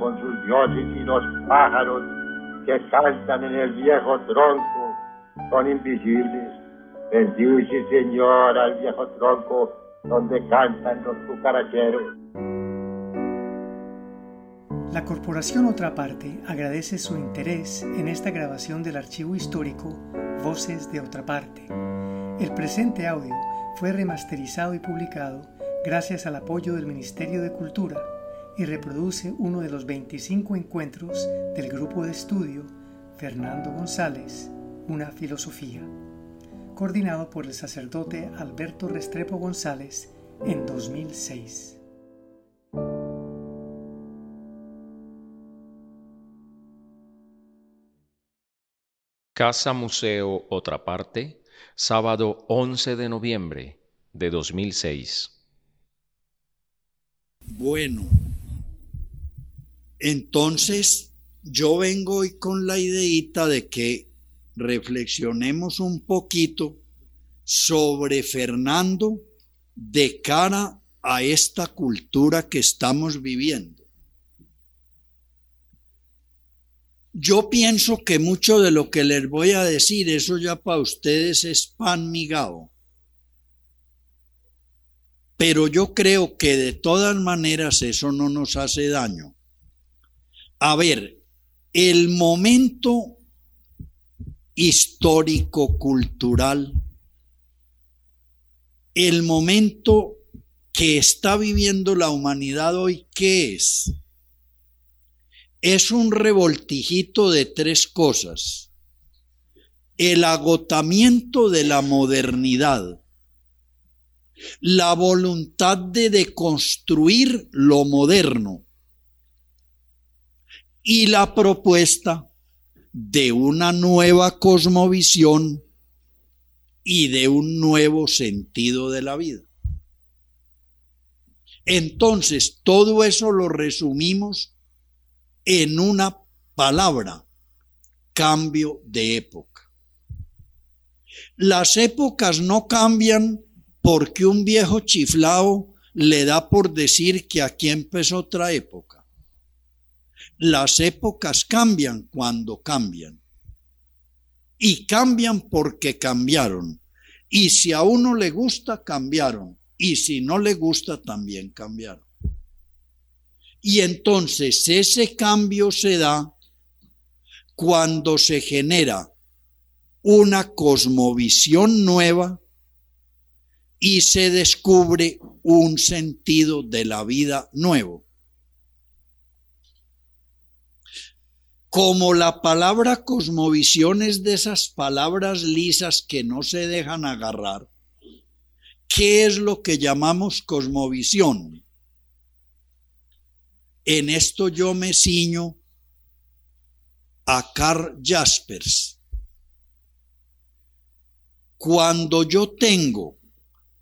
con sus dioses y los pájaros que cantan en el viejo tronco son invisibles. Bendice, Señor, al viejo tronco donde cantan los cucaracheros. La Corporación Otra Parte agradece su interés en esta grabación del archivo histórico Voces de Otra Parte. El presente audio fue remasterizado y publicado gracias al apoyo del Ministerio de Cultura y reproduce uno de los 25 encuentros del grupo de estudio Fernando González, Una Filosofía, coordinado por el sacerdote Alberto Restrepo González en 2006. Casa Museo Otra Parte, sábado 11 de noviembre de 2006. Bueno, entonces yo vengo hoy con la ideita de que reflexionemos un poquito sobre Fernando de cara a esta cultura que estamos viviendo. Yo pienso que mucho de lo que les voy a decir, eso ya para ustedes es pan migado. Pero yo creo que de todas maneras eso no nos hace daño. A ver, el momento histórico-cultural, el momento que está viviendo la humanidad hoy, ¿qué es? Es un revoltijito de tres cosas. El agotamiento de la modernidad, la voluntad de deconstruir lo moderno y la propuesta de una nueva cosmovisión y de un nuevo sentido de la vida. Entonces, todo eso lo resumimos en una palabra, cambio de época. Las épocas no cambian porque un viejo chiflao le da por decir que aquí empezó otra época. Las épocas cambian cuando cambian. Y cambian porque cambiaron. Y si a uno le gusta, cambiaron. Y si no le gusta, también cambiaron. Y entonces ese cambio se da cuando se genera una cosmovisión nueva y se descubre un sentido de la vida nuevo. Como la palabra cosmovisión es de esas palabras lisas que no se dejan agarrar, ¿qué es lo que llamamos cosmovisión? En esto yo me ciño a Carl Jaspers. Cuando yo tengo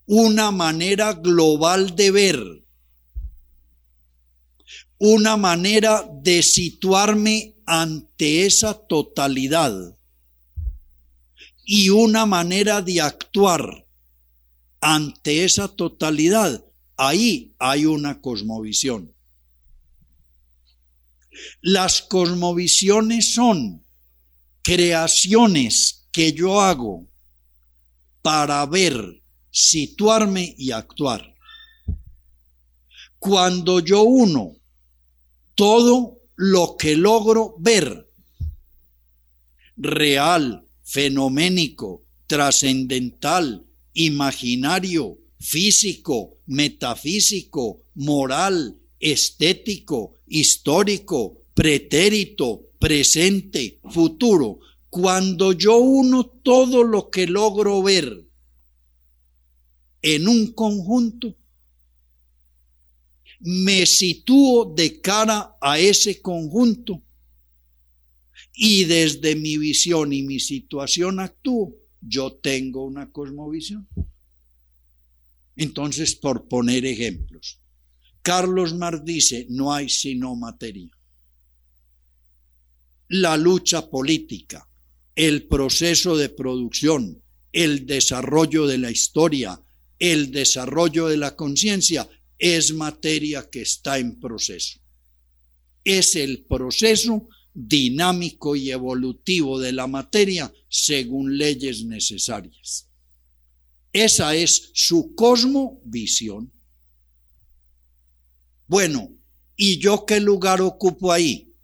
una manera global de ver, una manera de situarme ante esa totalidad y una manera de actuar ante esa totalidad. Ahí hay una cosmovisión. Las cosmovisiones son creaciones que yo hago para ver situarme y actuar. Cuando yo uno todo lo que logro ver, real, fenoménico, trascendental, imaginario, físico, metafísico, moral, estético, histórico, pretérito, presente, futuro. Cuando yo uno todo lo que logro ver en un conjunto, me sitúo de cara a ese conjunto y desde mi visión y mi situación actúo, yo tengo una cosmovisión. Entonces, por poner ejemplos, Carlos Marx dice, no hay sino materia. La lucha política, el proceso de producción, el desarrollo de la historia, el desarrollo de la conciencia es materia que está en proceso. es el proceso dinámico y evolutivo de la materia según leyes necesarias. Esa es su cosmovisión. Bueno, ¿y yo qué lugar ocupo ahí?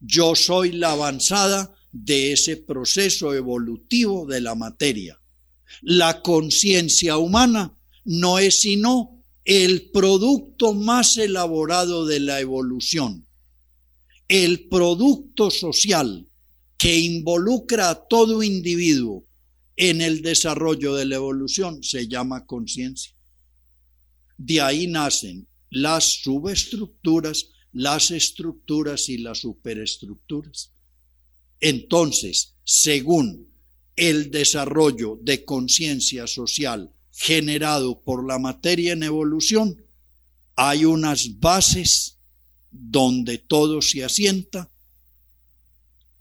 Yo soy la avanzada de ese proceso evolutivo de la materia. La conciencia humana no es sino el producto más elaborado de la evolución, el producto social que involucra a todo individuo en el desarrollo de la evolución se llama conciencia. De ahí nacen las subestructuras, las estructuras y las superestructuras. Entonces, según el desarrollo de conciencia social generado por la materia en evolución, hay unas bases donde todo se asienta,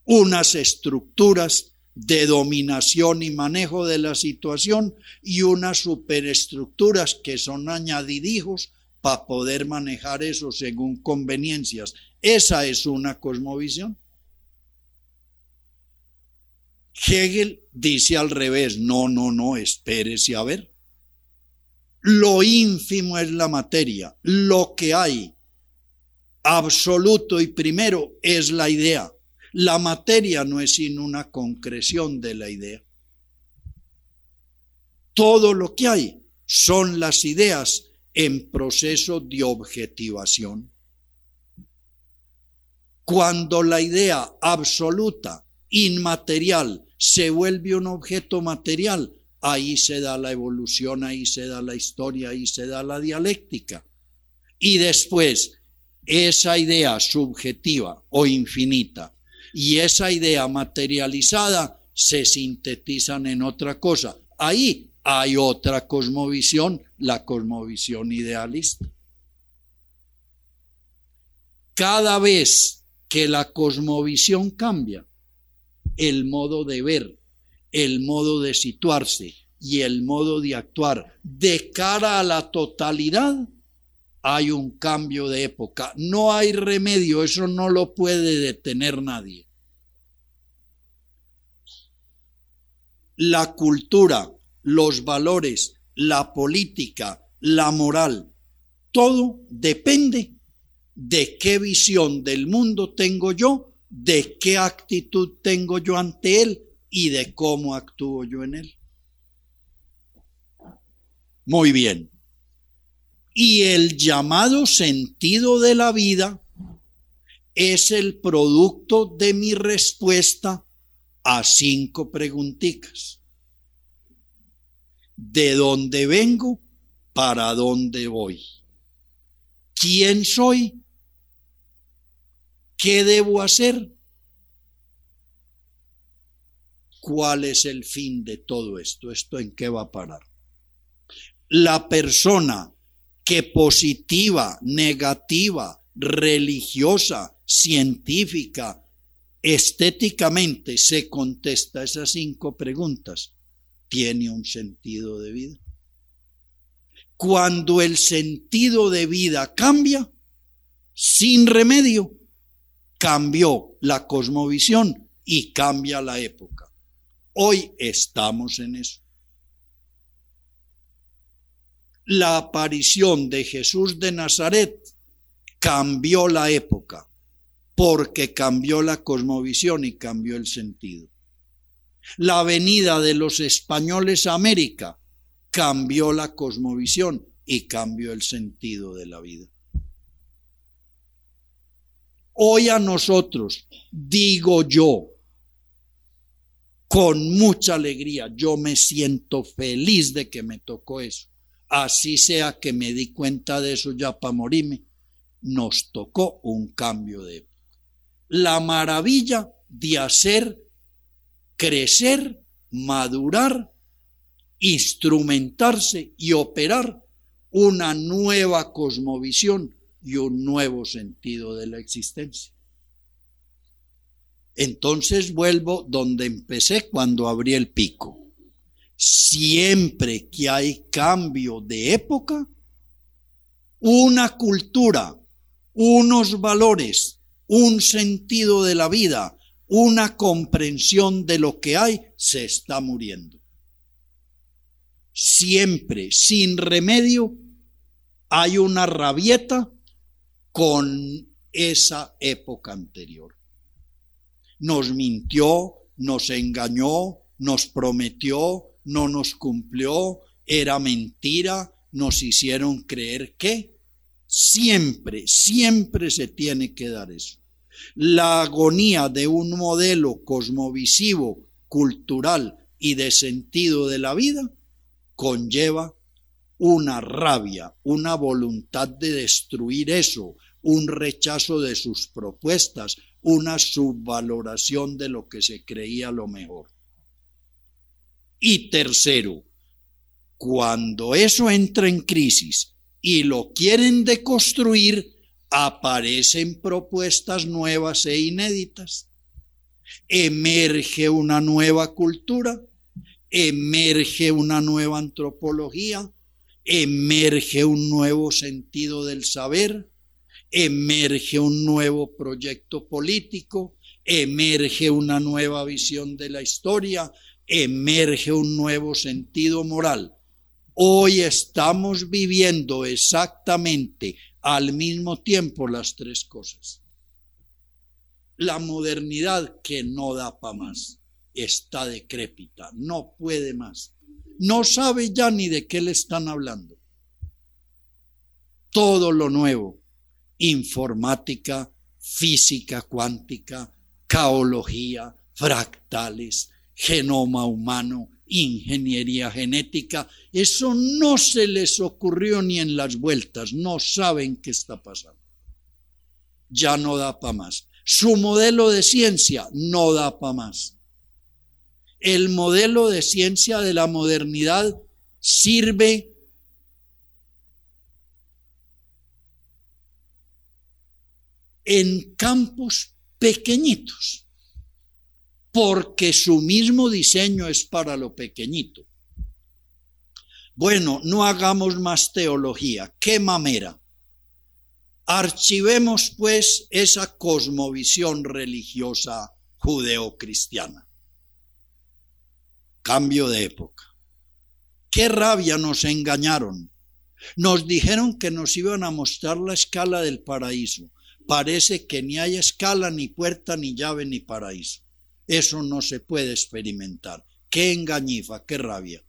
unas estructuras de dominación y manejo de la situación y unas superestructuras que son añadidijos para poder manejar eso según conveniencias. Esa es una cosmovisión. Hegel dice al revés, no, no, no, espérese a ver. Lo ínfimo es la materia, lo que hay absoluto y primero es la idea. La materia no es sino una concreción de la idea. Todo lo que hay son las ideas en proceso de objetivación. Cuando la idea absoluta, inmaterial, se vuelve un objeto material, ahí se da la evolución, ahí se da la historia, ahí se da la dialéctica. Y después, esa idea subjetiva o infinita y esa idea materializada se sintetizan en otra cosa. Ahí hay otra cosmovisión, la cosmovisión idealista. Cada vez que la cosmovisión cambia, el modo de ver, el modo de situarse y el modo de actuar de cara a la totalidad, hay un cambio de época. No hay remedio, eso no lo puede detener nadie. La cultura los valores, la política, la moral, todo depende de qué visión del mundo tengo yo, de qué actitud tengo yo ante él y de cómo actúo yo en él. Muy bien. Y el llamado sentido de la vida es el producto de mi respuesta a cinco preguntitas de dónde vengo, para dónde voy. ¿Quién soy? ¿Qué debo hacer? ¿Cuál es el fin de todo esto? ¿Esto en qué va a parar? La persona que positiva, negativa, religiosa, científica, estéticamente se contesta esas cinco preguntas, tiene un sentido de vida. Cuando el sentido de vida cambia, sin remedio, cambió la cosmovisión y cambia la época. Hoy estamos en eso. La aparición de Jesús de Nazaret cambió la época porque cambió la cosmovisión y cambió el sentido. La venida de los españoles a América cambió la cosmovisión y cambió el sentido de la vida. Hoy a nosotros, digo yo, con mucha alegría, yo me siento feliz de que me tocó eso. Así sea que me di cuenta de eso ya para morirme, nos tocó un cambio de época. La maravilla de hacer crecer, madurar, instrumentarse y operar una nueva cosmovisión y un nuevo sentido de la existencia. Entonces vuelvo donde empecé cuando abrí el pico. Siempre que hay cambio de época, una cultura unos valores, un sentido de la vida, una comprensión de lo que hay, se está muriendo. Siempre, sin remedio, hay una rabieta con esa época anterior. Nos mintió, nos engañó, nos prometió, no nos cumplió, era mentira, nos hicieron creer que siempre, siempre se tiene que dar eso. La agonía de un modelo cosmovisivo, cultural y de sentido de la vida conlleva una rabia, una voluntad de destruir eso, un rechazo de sus propuestas, una subvaloración de lo que se creía lo mejor. Y tercero, cuando eso entra en crisis y lo quieren deconstruir, aparecen propuestas nuevas e inéditas. Emerge una nueva cultura, emerge una nueva antropología, emerge un nuevo sentido del saber, emerge un nuevo proyecto político, emerge una nueva visión de la historia, emerge un nuevo sentido moral. Hoy estamos viviendo exactamente al mismo tiempo las tres cosas. La modernidad que no da para más está decrépita, no puede más no sabe ya ni de qué le están hablando. Todo lo nuevo, informática, física cuántica, caología, fractales, genoma humano, ingeniería genética, eso no se les ocurrió ni en las vueltas, no saben qué está pasando. Ya no da para más. Su modelo de ciencia no da para más el modelo de ciencia de la modernidad sirve en campos pequeñitos, porque su mismo diseño es para lo pequeñito. Bueno, no hagamos más teología, qué mamera. Archivemos pues esa cosmovisión religiosa judeocristiana cambio de época. Qué rabia nos engañaron. Nos dijeron que nos iban a mostrar la escala del paraíso. Parece que ni hay escala, ni puerta, ni llave, ni paraíso. Eso no se puede experimentar. Qué engañifa, qué rabia.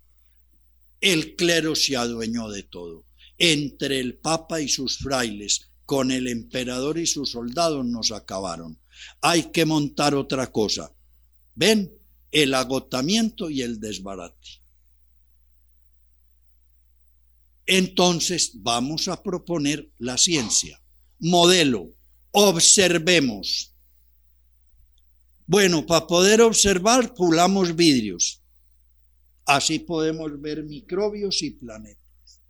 El clero se adueñó de todo. Entre el papa y sus frailes, con el emperador y sus soldados nos acabaron. Hay que montar otra cosa. ¿Ven? el agotamiento y el desbarate. Entonces vamos a proponer la ciencia. Modelo, observemos. Bueno, para poder observar, pulamos vidrios. Así podemos ver microbios y planetas.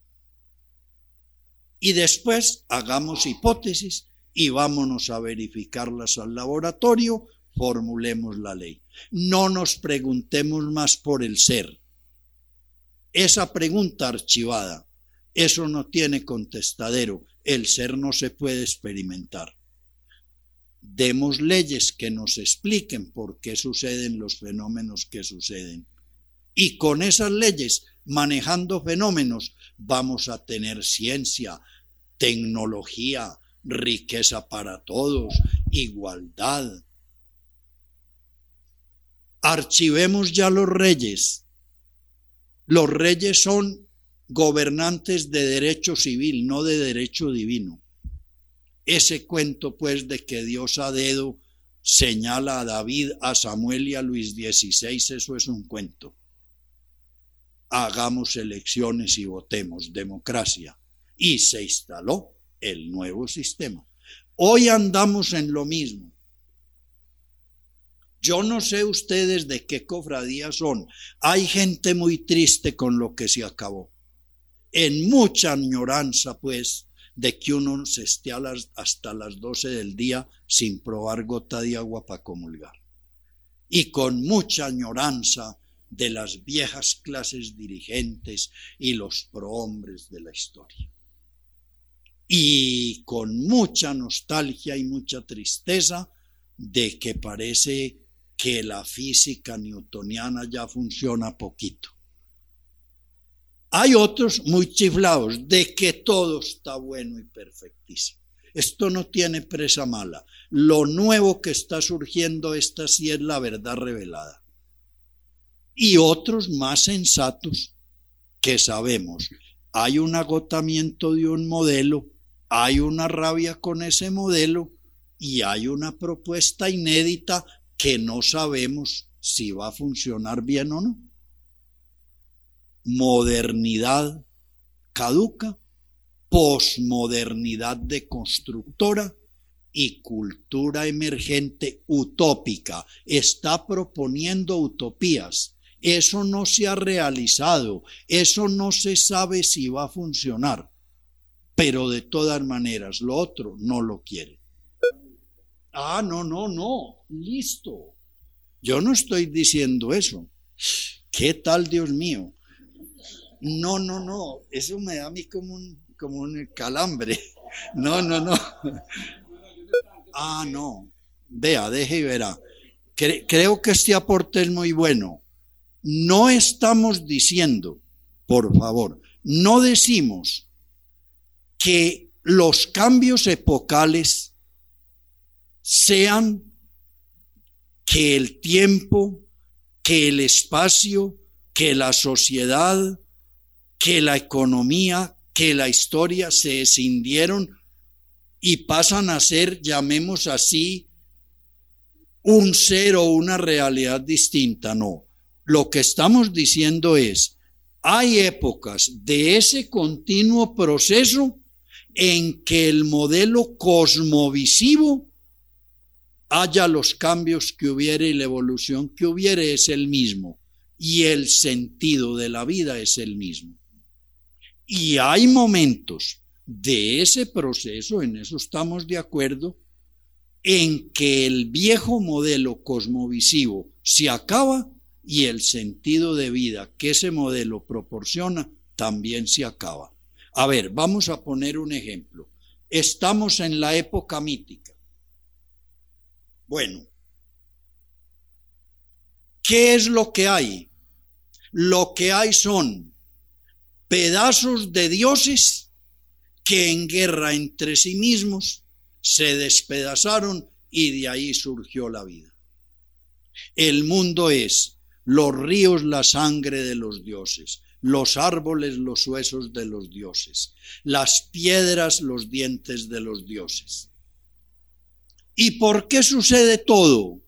Y después hagamos hipótesis y vámonos a verificarlas al laboratorio formulemos la ley. No nos preguntemos más por el ser. Esa pregunta archivada, eso no tiene contestadero. El ser no se puede experimentar. Demos leyes que nos expliquen por qué suceden los fenómenos que suceden. Y con esas leyes, manejando fenómenos, vamos a tener ciencia, tecnología, riqueza para todos, igualdad, archivemos ya los reyes. Los reyes son gobernantes de derecho civil, no de derecho divino. Ese cuento, pues, de que Dios a dedo señala a David, a Samuel y a Luis XVI, eso es un cuento. Hagamos elecciones y votemos, democracia. Y se instaló el nuevo sistema. Hoy andamos en lo mismo. Yo no sé ustedes de qué cofradía son. Hay gente muy triste con lo que se acabó. En mucha añoranza, pues, de que uno se esté hasta las 12 del día sin probar gota de agua para comulgar. Y con mucha añoranza de las viejas clases dirigentes y los prohombres de la historia. y con mucha nostalgia y mucha tristeza de que parece que la física newtoniana ya funciona poquito. Hay otros muy chiflados de que todo está bueno y perfectísimo. Esto no tiene presa mala. Lo nuevo que está surgiendo, esta sí es la verdad revelada. Y otros más sensatos que sabemos, hay un agotamiento de un modelo, hay una rabia con ese modelo y hay una propuesta inédita que no sabemos si va a funcionar bien o no. Modernidad caduca, posmodernidad deconstructora y cultura emergente utópica. Está proponiendo utopías. Eso no se ha realizado, eso no se sabe si va a funcionar, pero de todas maneras lo otro no lo quiere. Ah, no, no, no, listo. Yo no estoy diciendo eso. ¿Qué tal, Dios mío? No, no, no, eso me da a mí como un, como un calambre. No, no, no. Ah, no. Vea, deje y verá. creo que este aporte es muy bueno. No estamos diciendo, por favor, no decimos que los cambios epocales sean que el tiempo, que el espacio, que la sociedad, que la economía, que la historia se escindieron y pasan a ser, llamemos así, un ser o una realidad distinta. No, lo que estamos diciendo es, hay épocas de ese continuo proceso en que el modelo cosmovisivo haya los cambios que hubiere y la evolución que hubiere es el mismo y el sentido de la vida es el mismo. Y hay momentos de ese proceso, en eso estamos de acuerdo, en que el viejo modelo cosmovisivo se acaba y el sentido de vida que ese modelo proporciona también se acaba. A ver, vamos a poner un ejemplo. Estamos en la época mítica. Bueno, ¿qué es lo que hay? Lo que hay son pedazos de dioses que en guerra entre sí mismos se despedazaron y de ahí surgió la vida. El mundo es los ríos la sangre de los dioses, los árboles los huesos de los dioses, las piedras los dientes de los dioses. ¿Y por qué sucede todo?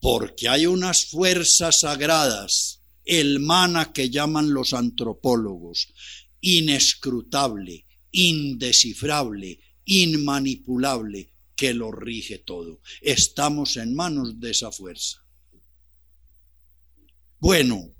Porque hay unas fuerzas sagradas, el mana que llaman los antropólogos, inescrutable, indescifrable, inmanipulable, que lo rige todo. Estamos en manos de esa fuerza. Bueno,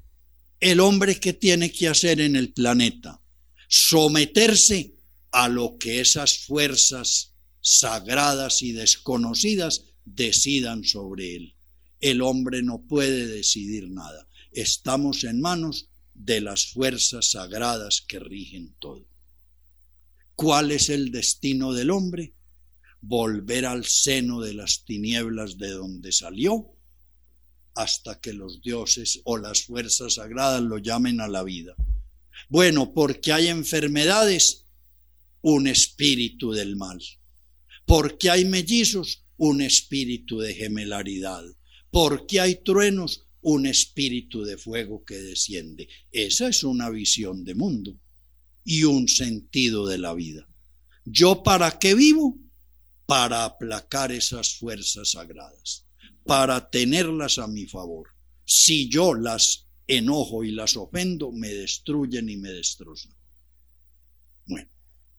el hombre que tiene que hacer en el planeta, someterse a lo que esas fuerzas sagradas y desconocidas decidan sobre él. El hombre no puede decidir nada. Estamos en manos de las fuerzas sagradas que rigen todo. ¿Cuál es el destino del hombre? Volver al seno de las tinieblas de donde salió hasta que los dioses o las fuerzas sagradas lo llamen a la vida. Bueno, porque hay enfermedades, un espíritu del mal porque hay mellizos, un espíritu de gemelaridad. Porque hay truenos, un espíritu de fuego que desciende. Esa es una visión de mundo y un sentido de la vida. ¿Yo para qué vivo? Para aplacar esas fuerzas sagradas, para tenerlas a mi favor. Si yo las enojo y las ofendo, me destruyen y me destrozan. Bueno,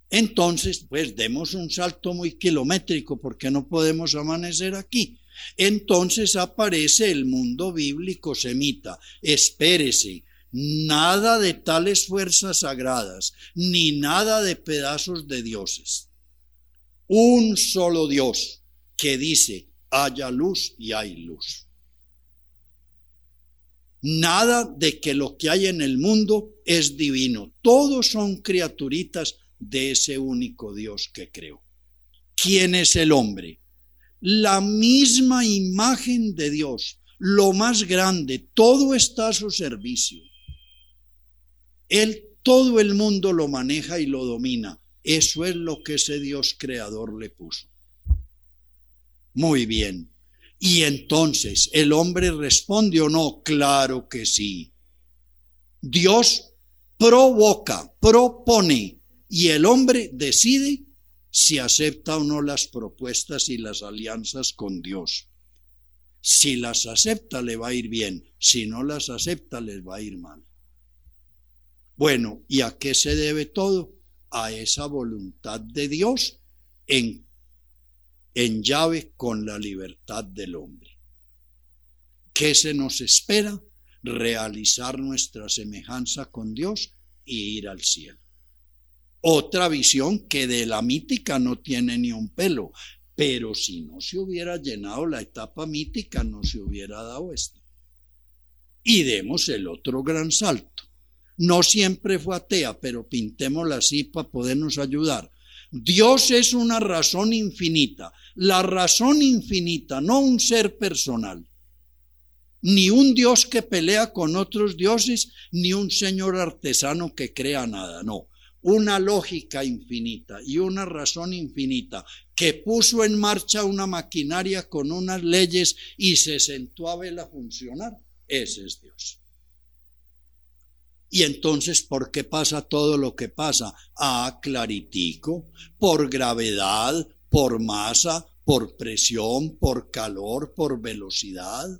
entonces, pues demos un salto muy kilométrico porque no podemos amanecer aquí. Entonces aparece el mundo bíblico semita. Espérese, nada de tales fuerzas sagradas, ni nada de pedazos de dioses. Un solo Dios que dice, haya luz y hay luz. Nada de que lo que hay en el mundo es divino. Todos son criaturitas de ese único Dios que creó. ¿Quién es el hombre? La misma imagen de Dios, lo más grande, todo está a su servicio. Él, todo el mundo lo maneja y lo domina. Eso es lo que ese Dios creador le puso. Muy bien. Y entonces, ¿el hombre responde o no? Claro que sí. Dios provoca, propone, y el hombre decide si acepta o no las propuestas y las alianzas con Dios. Si las acepta le va a ir bien, si no las acepta les va a ir mal. Bueno, ¿y a qué se debe todo? A esa voluntad de Dios en en llave con la libertad del hombre. ¿Qué se nos espera? Realizar nuestra semejanza con Dios y ir al cielo. Otra visión que de la mítica no tiene ni un pelo, pero si no se hubiera llenado la etapa mítica, no se hubiera dado esto. Y demos el otro gran salto. No siempre fue atea, pero pintémosla así para podernos ayudar. Dios es una razón infinita, la razón infinita, no un ser personal, ni un Dios que pelea con otros dioses, ni un señor artesano que crea nada, no, una lógica infinita y una razón infinita que puso en marcha una maquinaria con unas leyes y se sentó a verla funcionar, ese es Dios. Y entonces, ¿por qué pasa todo lo que pasa? Ah, claritico, por gravedad, por masa, por presión, por calor, por velocidad.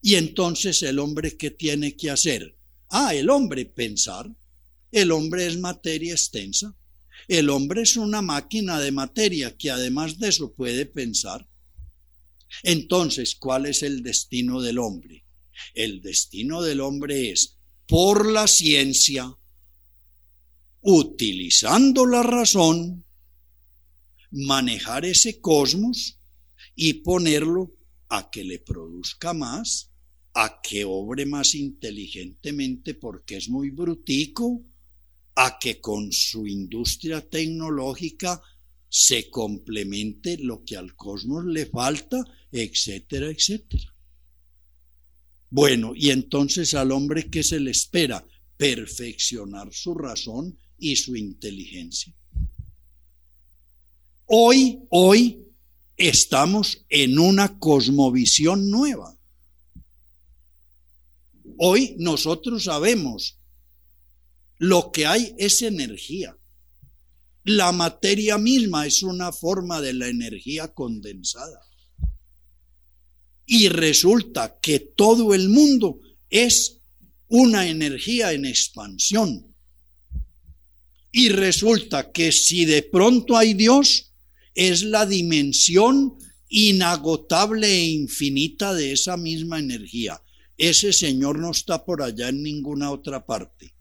Y entonces el hombre, ¿qué tiene que hacer? Ah, el hombre pensar. El hombre es materia extensa. El hombre es una máquina de materia que además de eso puede pensar. Entonces, ¿cuál es el destino del hombre? El destino del hombre es, por la ciencia, utilizando la razón, manejar ese cosmos y ponerlo a que le produzca más, a que obre más inteligentemente porque es muy brutico, a que con su industria tecnológica se complemente lo que al cosmos le falta, etcétera, etcétera. Bueno, y entonces al hombre que se le espera perfeccionar su razón y su inteligencia. Hoy, hoy estamos en una cosmovisión nueva. Hoy nosotros sabemos lo que hay es energía. La materia misma es una forma de la energía condensada. Y resulta que todo el mundo es una energía en expansión. Y resulta que si de pronto hay Dios, es la dimensión inagotable e infinita de esa misma energía. Ese Señor no está por allá en ninguna otra parte.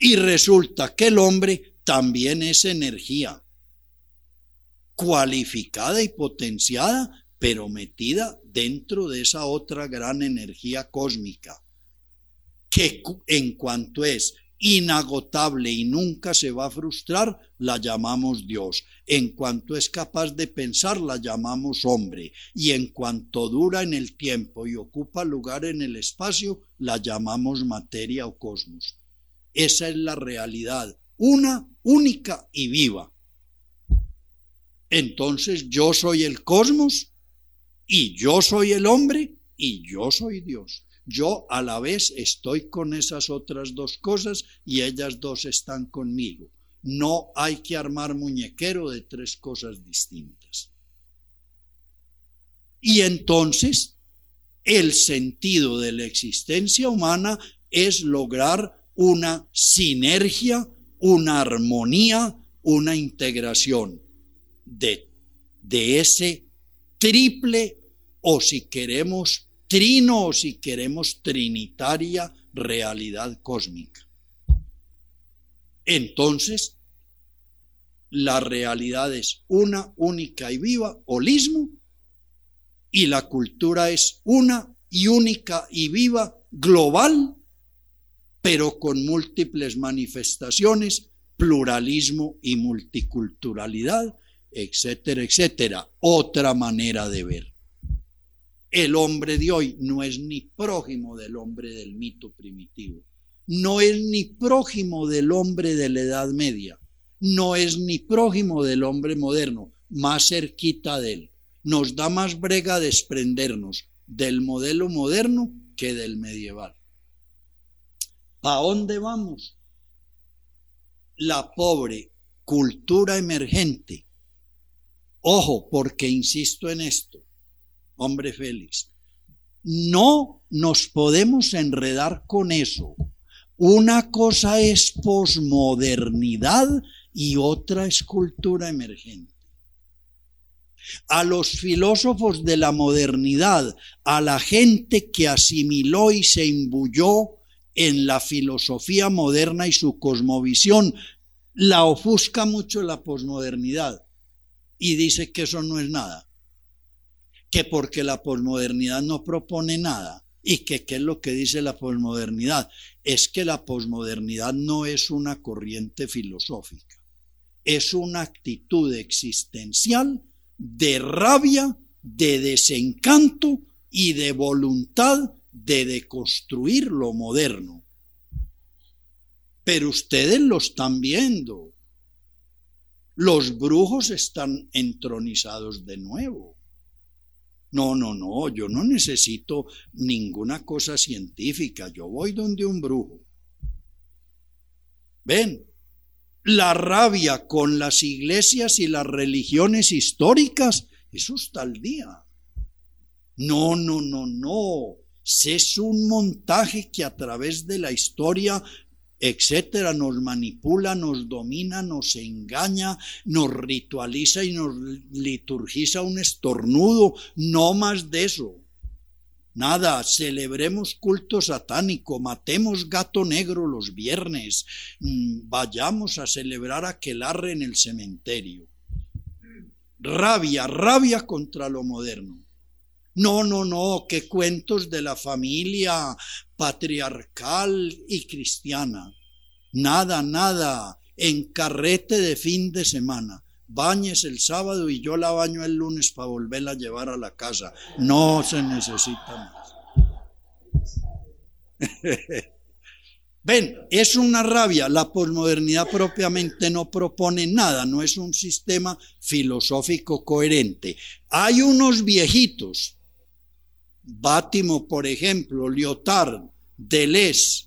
Y resulta que el hombre también es energía, cualificada y potenciada pero metida dentro de esa otra gran energía cósmica, que en cuanto es inagotable y nunca se va a frustrar, la llamamos Dios. En cuanto es capaz de pensar, la llamamos hombre. Y en cuanto dura en el tiempo y ocupa lugar en el espacio, la llamamos materia o cosmos. Esa es la realidad, una, única y viva. Entonces yo soy el cosmos y yo soy el hombre y yo soy Dios. Yo a la vez estoy con esas otras dos cosas y ellas dos están conmigo. No hay que armar muñequero de tres cosas distintas. Y entonces, el sentido de la existencia humana es lograr una sinergia, una armonía, una integración de, de ese triple o si queremos trino o si queremos trinitaria realidad cósmica. Entonces, la realidad es una, única y viva, holismo, y la cultura es una y única y viva, global, pero con múltiples manifestaciones, pluralismo y multiculturalidad, etcétera, etcétera. Otra manera de ver. El hombre de hoy no es ni prójimo del hombre del mito primitivo, no es ni prójimo del hombre de la Edad Media, no es ni prójimo del hombre moderno, más cerquita de él. Nos da más brega desprendernos del modelo moderno que del medieval. ¿A dónde vamos? La pobre cultura emergente. Ojo, porque insisto en esto, hombre Félix, no nos podemos enredar con eso. Una cosa es posmodernidad y otra es cultura emergente. A los filósofos de la modernidad, a la gente que asimiló y se imbuyó en la filosofía moderna y su cosmovisión. La ofusca mucho la posmodernidad y dice que eso no es nada, que porque la posmodernidad no propone nada y que qué es lo que dice la posmodernidad, es que la posmodernidad no es una corriente filosófica, es una actitud existencial de rabia, de desencanto y de voluntad de deconstruir lo moderno. Pero ustedes lo están viendo. Los brujos están entronizados de nuevo. No, no, no, yo no necesito ninguna cosa científica, yo voy donde un brujo. Ven, la rabia con las iglesias y las religiones históricas, eso está al día. No, no, no, no es un montaje que a través de la historia etcétera, nos manipula, nos domina, nos engaña, nos ritualiza y nos liturgiza un estornudo, no más de eso. Nada, celebremos culto satánico, matemos gato negro los viernes, mm, vayamos a celebrar aquelarre en el cementerio. Rabia, rabia contra lo moderno. No, no, no, qué cuentos de la familia patriarcal y cristiana. Nada, nada, en carrete de fin de semana. Bañes el sábado y yo la baño el lunes para volverla a llevar a la casa. No se necesita más. Ven, es una rabia. La posmodernidad propiamente no propone nada, no es un sistema filosófico coherente. Hay unos viejitos Bátimo, por ejemplo, Lyotard, Deleuze,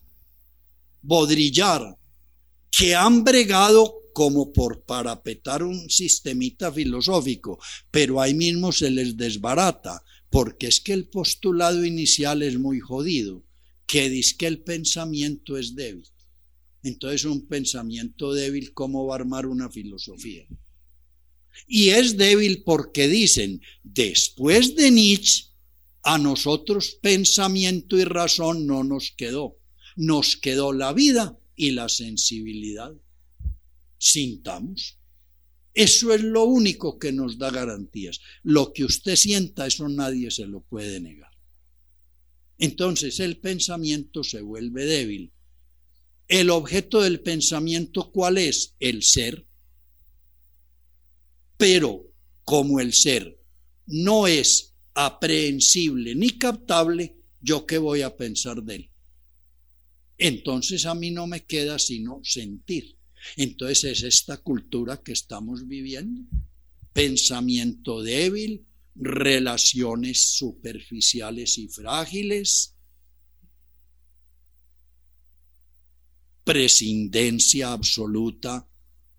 Baudrillard, que han bregado como por parapetar un sistemita filosófico, pero ahí mismo se les desbarata, porque es que el postulado inicial es muy jodido, que dice que el pensamiento es débil. Entonces un pensamiento débil, ¿cómo va a armar una filosofía? Y es débil porque dicen, después de Nietzsche, a nosotros pensamiento y razón no nos quedó. Nos quedó la vida y la sensibilidad. Sintamos. Eso es lo único que nos da garantías. Lo que usted sienta, eso nadie se lo puede negar. Entonces el pensamiento se vuelve débil. El objeto del pensamiento, ¿cuál es? El ser. Pero como el ser no es aprehensible ni captable, yo qué voy a pensar de él. Entonces a mí no me queda sino sentir. Entonces es esta cultura que estamos viviendo. Pensamiento débil, relaciones superficiales y frágiles, prescindencia absoluta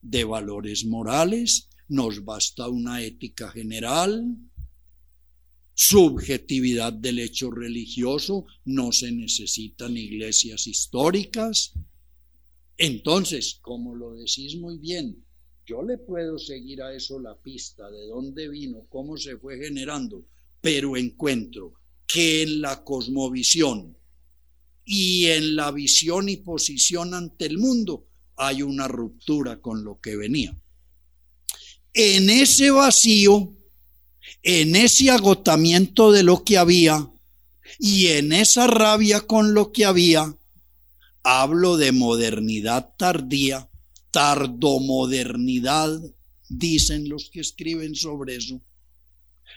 de valores morales, nos basta una ética general, subjetividad del hecho religioso, no se necesitan iglesias históricas. Entonces, como lo decís muy bien, yo le puedo seguir a eso la pista de dónde vino, cómo se fue generando, pero encuentro que en la cosmovisión y en la visión y posición ante el mundo hay una ruptura con lo que venía. En ese vacío en ese agotamiento de lo que había y en esa rabia con lo que había, hablo de modernidad tardía, tardomodernidad, dicen los que escriben sobre eso.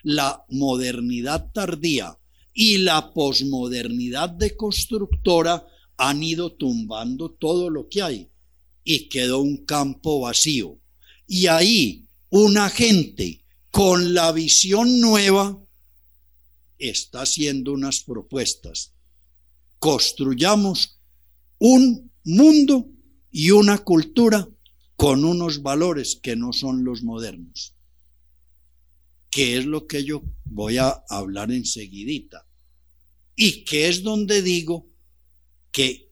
La modernidad tardía y la posmodernidad deconstructora han ido tumbando todo lo que hay y quedó un campo vacío. Y ahí una gente con la visión nueva está haciendo unas propuestas. Construyamos un mundo y una cultura con unos valores que no son los modernos. Que es lo que yo voy a hablar enseguidita. Y que es donde digo que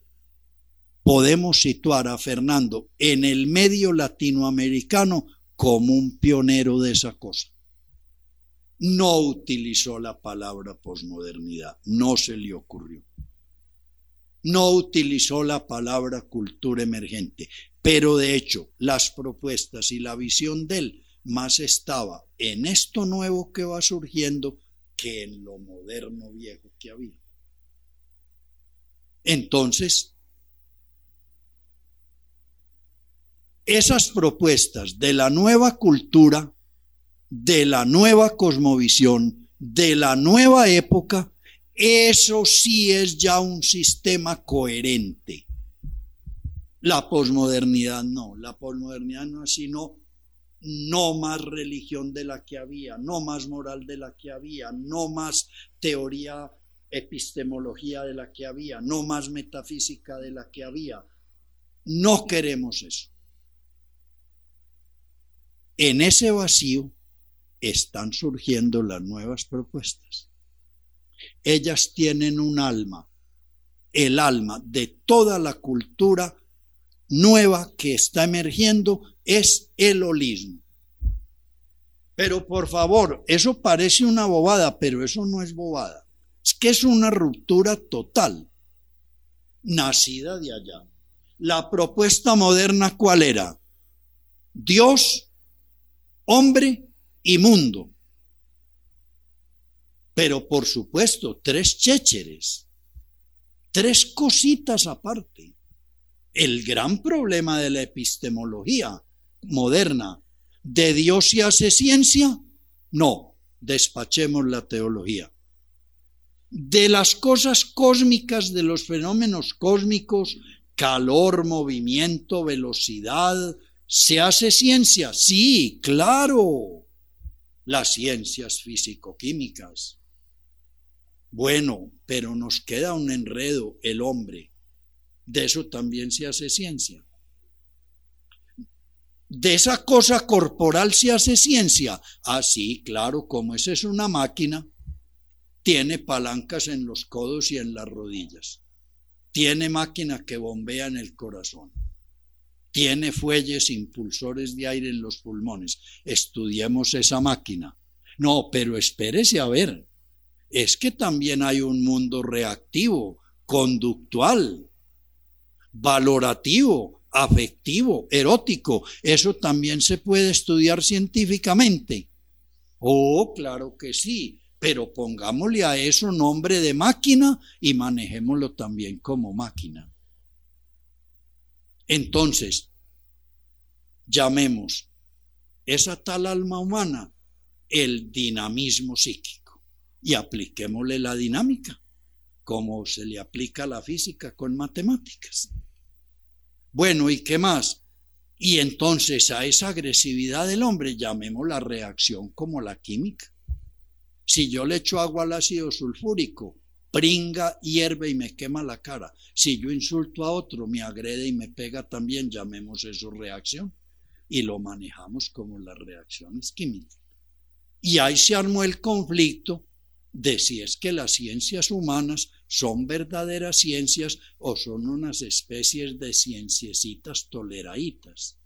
podemos situar a Fernando en el medio latinoamericano como un pionero de esa cosa. No utilizó la palabra posmodernidad, no se le ocurrió. No utilizó la palabra cultura emergente, pero de hecho las propuestas y la visión de él más estaba en esto nuevo que va surgiendo que en lo moderno viejo que había. Entonces, esas propuestas de la nueva cultura, de la nueva cosmovisión, de la nueva época, eso sí es ya un sistema coherente. La posmodernidad no, la posmodernidad no es sino no más religión de la que había, no más moral de la que había, no más teoría, epistemología de la que había, no más metafísica de la que había. No queremos eso. En ese vacío están surgiendo las nuevas propuestas. Ellas tienen un alma, el alma de toda la cultura nueva que está emergiendo es el holismo. Pero por favor, eso parece una bobada, pero eso no es bobada. Es que es una ruptura total, nacida de allá. La propuesta moderna, ¿cuál era? Dios hombre y mundo. Pero por supuesto, tres chécheres, tres cositas aparte. El gran problema de la epistemología moderna, ¿de Dios se hace ciencia? No, despachemos la teología. De las cosas cósmicas, de los fenómenos cósmicos, calor, movimiento, velocidad, ¿Se hace ciencia? Sí, claro. Las ciencias físico-químicas. Bueno, pero nos queda un enredo, el hombre. De eso también se hace ciencia. De esa cosa corporal se hace ciencia. Ah, sí, claro, como esa es una máquina, tiene palancas en los codos y en las rodillas. Tiene máquina que bombea en el corazón tiene fuelles impulsores de aire en los pulmones. Estudiemos esa máquina. No, pero espérese a ver. Es que también hay un mundo reactivo, conductual, valorativo, afectivo, erótico. Eso también se puede estudiar científicamente. Oh, claro que sí, pero pongámosle a eso nombre de máquina y manejémoslo también como máquina. Entonces, llamemos esa tal alma humana el dinamismo psíquico y apliquémosle la dinámica como se le aplica la física con matemáticas. Bueno, ¿y qué más? Y entonces a esa agresividad del hombre llamemos la reacción como la química. Si yo le echo agua al ácido sulfúrico, pringa, hierve y me quema la cara. Si yo insulto a otro, me agrede y me pega también, llamemos eso reacción. Y lo manejamos como las reacciones químicas. Y ahí se armó el conflicto de si es que las ciencias humanas son verdaderas ciencias o son unas especies de cienciecitas toleraditas.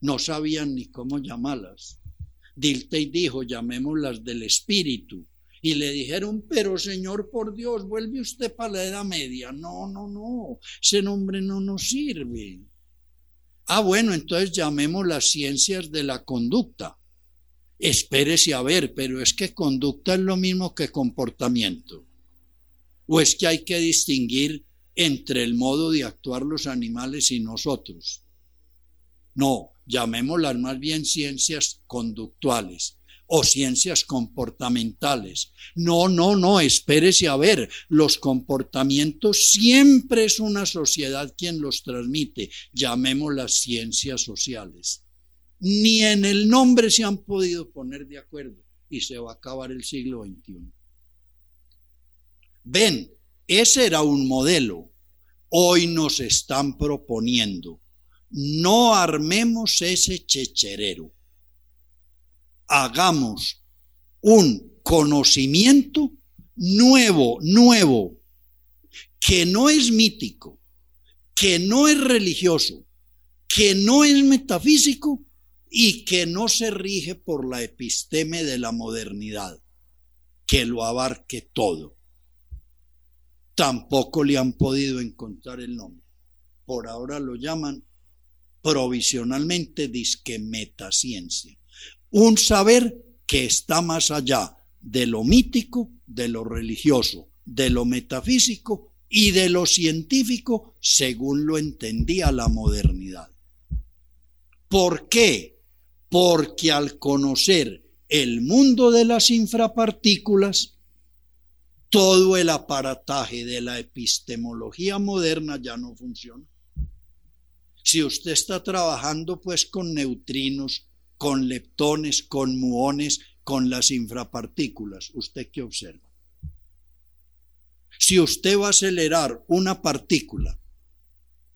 No sabían ni cómo llamarlas. Dilthey dijo, llamémoslas del espíritu, y le dijeron, pero Señor, por Dios, vuelve usted para la Edad Media. No, no, no, ese nombre no nos sirve. Ah, bueno, entonces llamemos las ciencias de la conducta. Espérese a ver, pero es que conducta es lo mismo que comportamiento. O es que hay que distinguir entre el modo de actuar los animales y nosotros. No, llamémoslas más bien ciencias conductuales o ciencias comportamentales. No, no, no, espérese a ver, los comportamientos siempre es una sociedad quien los transmite, llamémoslas ciencias sociales. Ni en el nombre se han podido poner de acuerdo y se va a acabar el siglo XXI. Ven, ese era un modelo. Hoy nos están proponiendo, no armemos ese checherero hagamos un conocimiento nuevo, nuevo, que no es mítico, que no es religioso, que no es metafísico y que no se rige por la episteme de la modernidad, que lo abarque todo. Tampoco le han podido encontrar el nombre. Por ahora lo llaman provisionalmente disque metaciencia un saber que está más allá de lo mítico, de lo religioso, de lo metafísico y de lo científico, según lo entendía la modernidad. ¿Por qué? Porque al conocer el mundo de las infrapartículas, todo el aparataje de la epistemología moderna ya no funciona. Si usted está trabajando pues con neutrinos, con leptones, con muones, con las infrapartículas. ¿Usted qué observa? Si usted va a acelerar una partícula,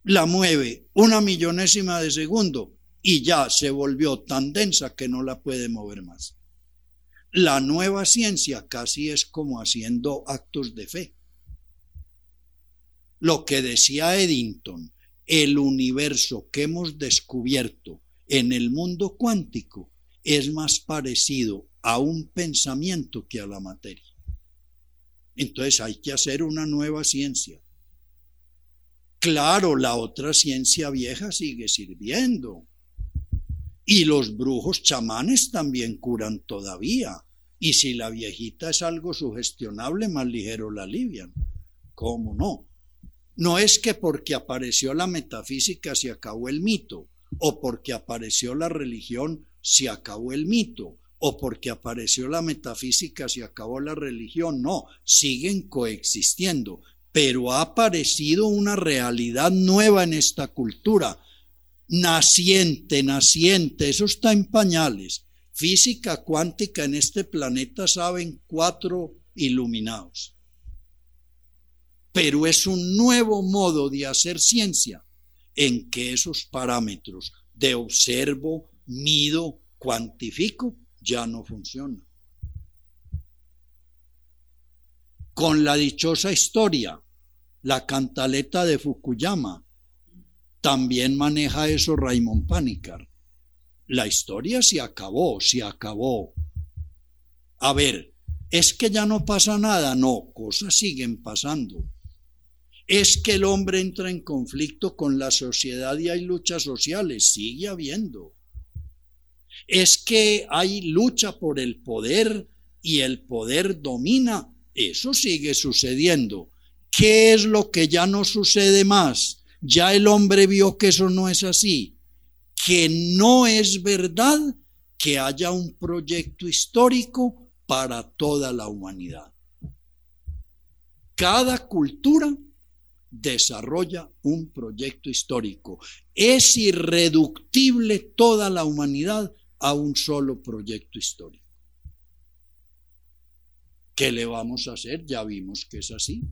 la mueve una millonésima de segundo y ya se volvió tan densa que no la puede mover más. La nueva ciencia casi es como haciendo actos de fe. Lo que decía Eddington, el universo que hemos descubierto en el mundo cuántico es más parecido a un pensamiento que a la materia. Entonces hay que hacer una nueva ciencia. Claro, la otra ciencia vieja sigue sirviendo. Y los brujos chamanes también curan todavía. Y si la viejita es algo sugestionable, más ligero la alivian. ¿Cómo no? No es que porque apareció la metafísica se acabó el mito o porque apareció la religión se acabó el mito, o porque apareció la metafísica se acabó la religión. No, siguen coexistiendo, pero ha aparecido una realidad nueva en esta cultura, naciente, naciente, eso está en pañales. Física cuántica en este planeta saben cuatro iluminados. Pero es un nuevo modo de hacer ciencia en que esos parámetros de observo, mido, cuantifico, ya no funcionan. Con la dichosa historia, la cantaleta de Fukuyama, también maneja eso Raymond Panicar. La historia se acabó, se acabó. A ver, ¿es que ya no pasa nada? No, cosas siguen pasando es que el hombre entra en conflicto con la sociedad y hay luchas sociales, sigue habiendo. Es que hay lucha por el poder y el poder domina, eso sigue sucediendo. ¿Qué es lo que ya no sucede más? Ya el hombre vio que eso no es así, que no es verdad que haya un proyecto histórico para toda la humanidad. Cada cultura desarrolla un proyecto histórico. Es irreductible toda la humanidad a un solo proyecto histórico. ¿Qué le vamos a hacer? Ya vimos que es así.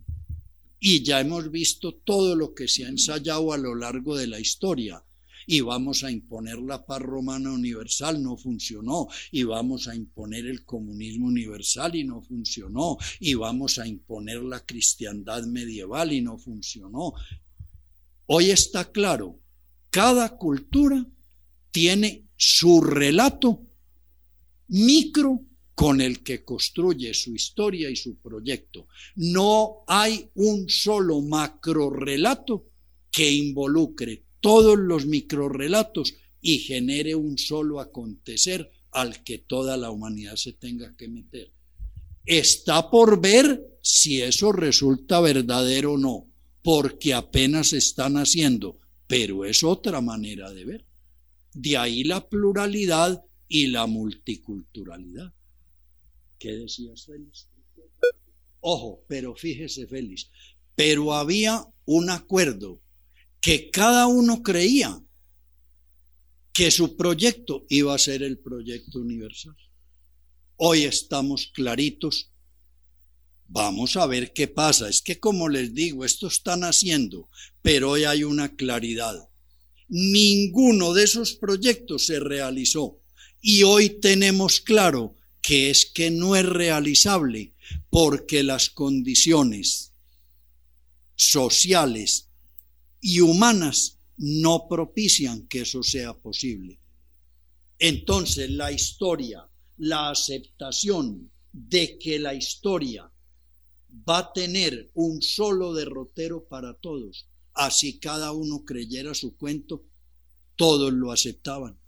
Y ya hemos visto todo lo que se ha ensayado a lo largo de la historia y vamos a imponer la paz romana universal, no funcionó, y vamos a imponer el comunismo universal y no funcionó, y vamos a imponer la cristiandad medieval y no funcionó. Hoy está claro, cada cultura tiene su relato micro con el que construye su historia y su proyecto. No hay un solo macro relato que involucre todos los microrelatos y genere un solo acontecer al que toda la humanidad se tenga que meter. Está por ver si eso resulta verdadero o no. porque apenas están haciendo, pero es otra manera de ver. De ahí la pluralidad y la multiculturalidad. ¿Qué decías, Félix? Ojo, pero fíjese, Félix, pero había un acuerdo que cada uno creía que su proyecto iba a ser el proyecto universal. Hoy estamos claritos. Vamos a ver qué pasa. Es que como les digo, esto están haciendo, pero hoy hay una claridad. Ninguno de esos proyectos se realizó. Y hoy tenemos claro que es que no es realizable porque las condiciones sociales y humanas no propician que eso sea posible. Entonces la historia, la aceptación de que la historia va a tener un solo derrotero para todos, así cada uno creyera su cuento, todos lo aceptaban.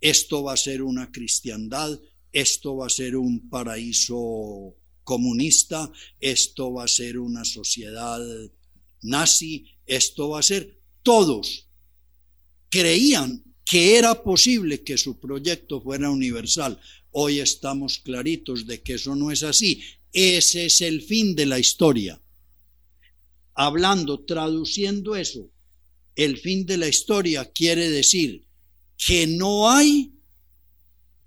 Esto va a ser una cristiandad, esto va a ser un paraíso comunista, esto va a ser una sociedad nazi, esto va a ser todos creían que era posible que su proyecto fuera universal. Hoy estamos claritos de que eso no es así. Ese es el fin de la historia. Hablando, traduciendo eso, el fin de la historia quiere decir que no hay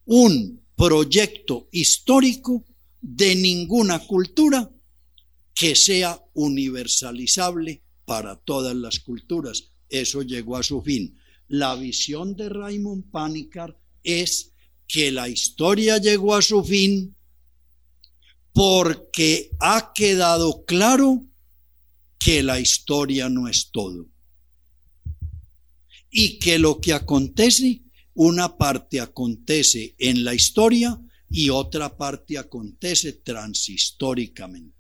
un proyecto histórico de ninguna cultura que sea universalizable para todas las culturas. Eso llegó a su fin. La visión de Raymond Panikar es que la historia llegó a su fin porque ha quedado claro que la historia no es todo. Y que lo que acontece, una parte acontece en la historia y otra parte acontece transhistóricamente.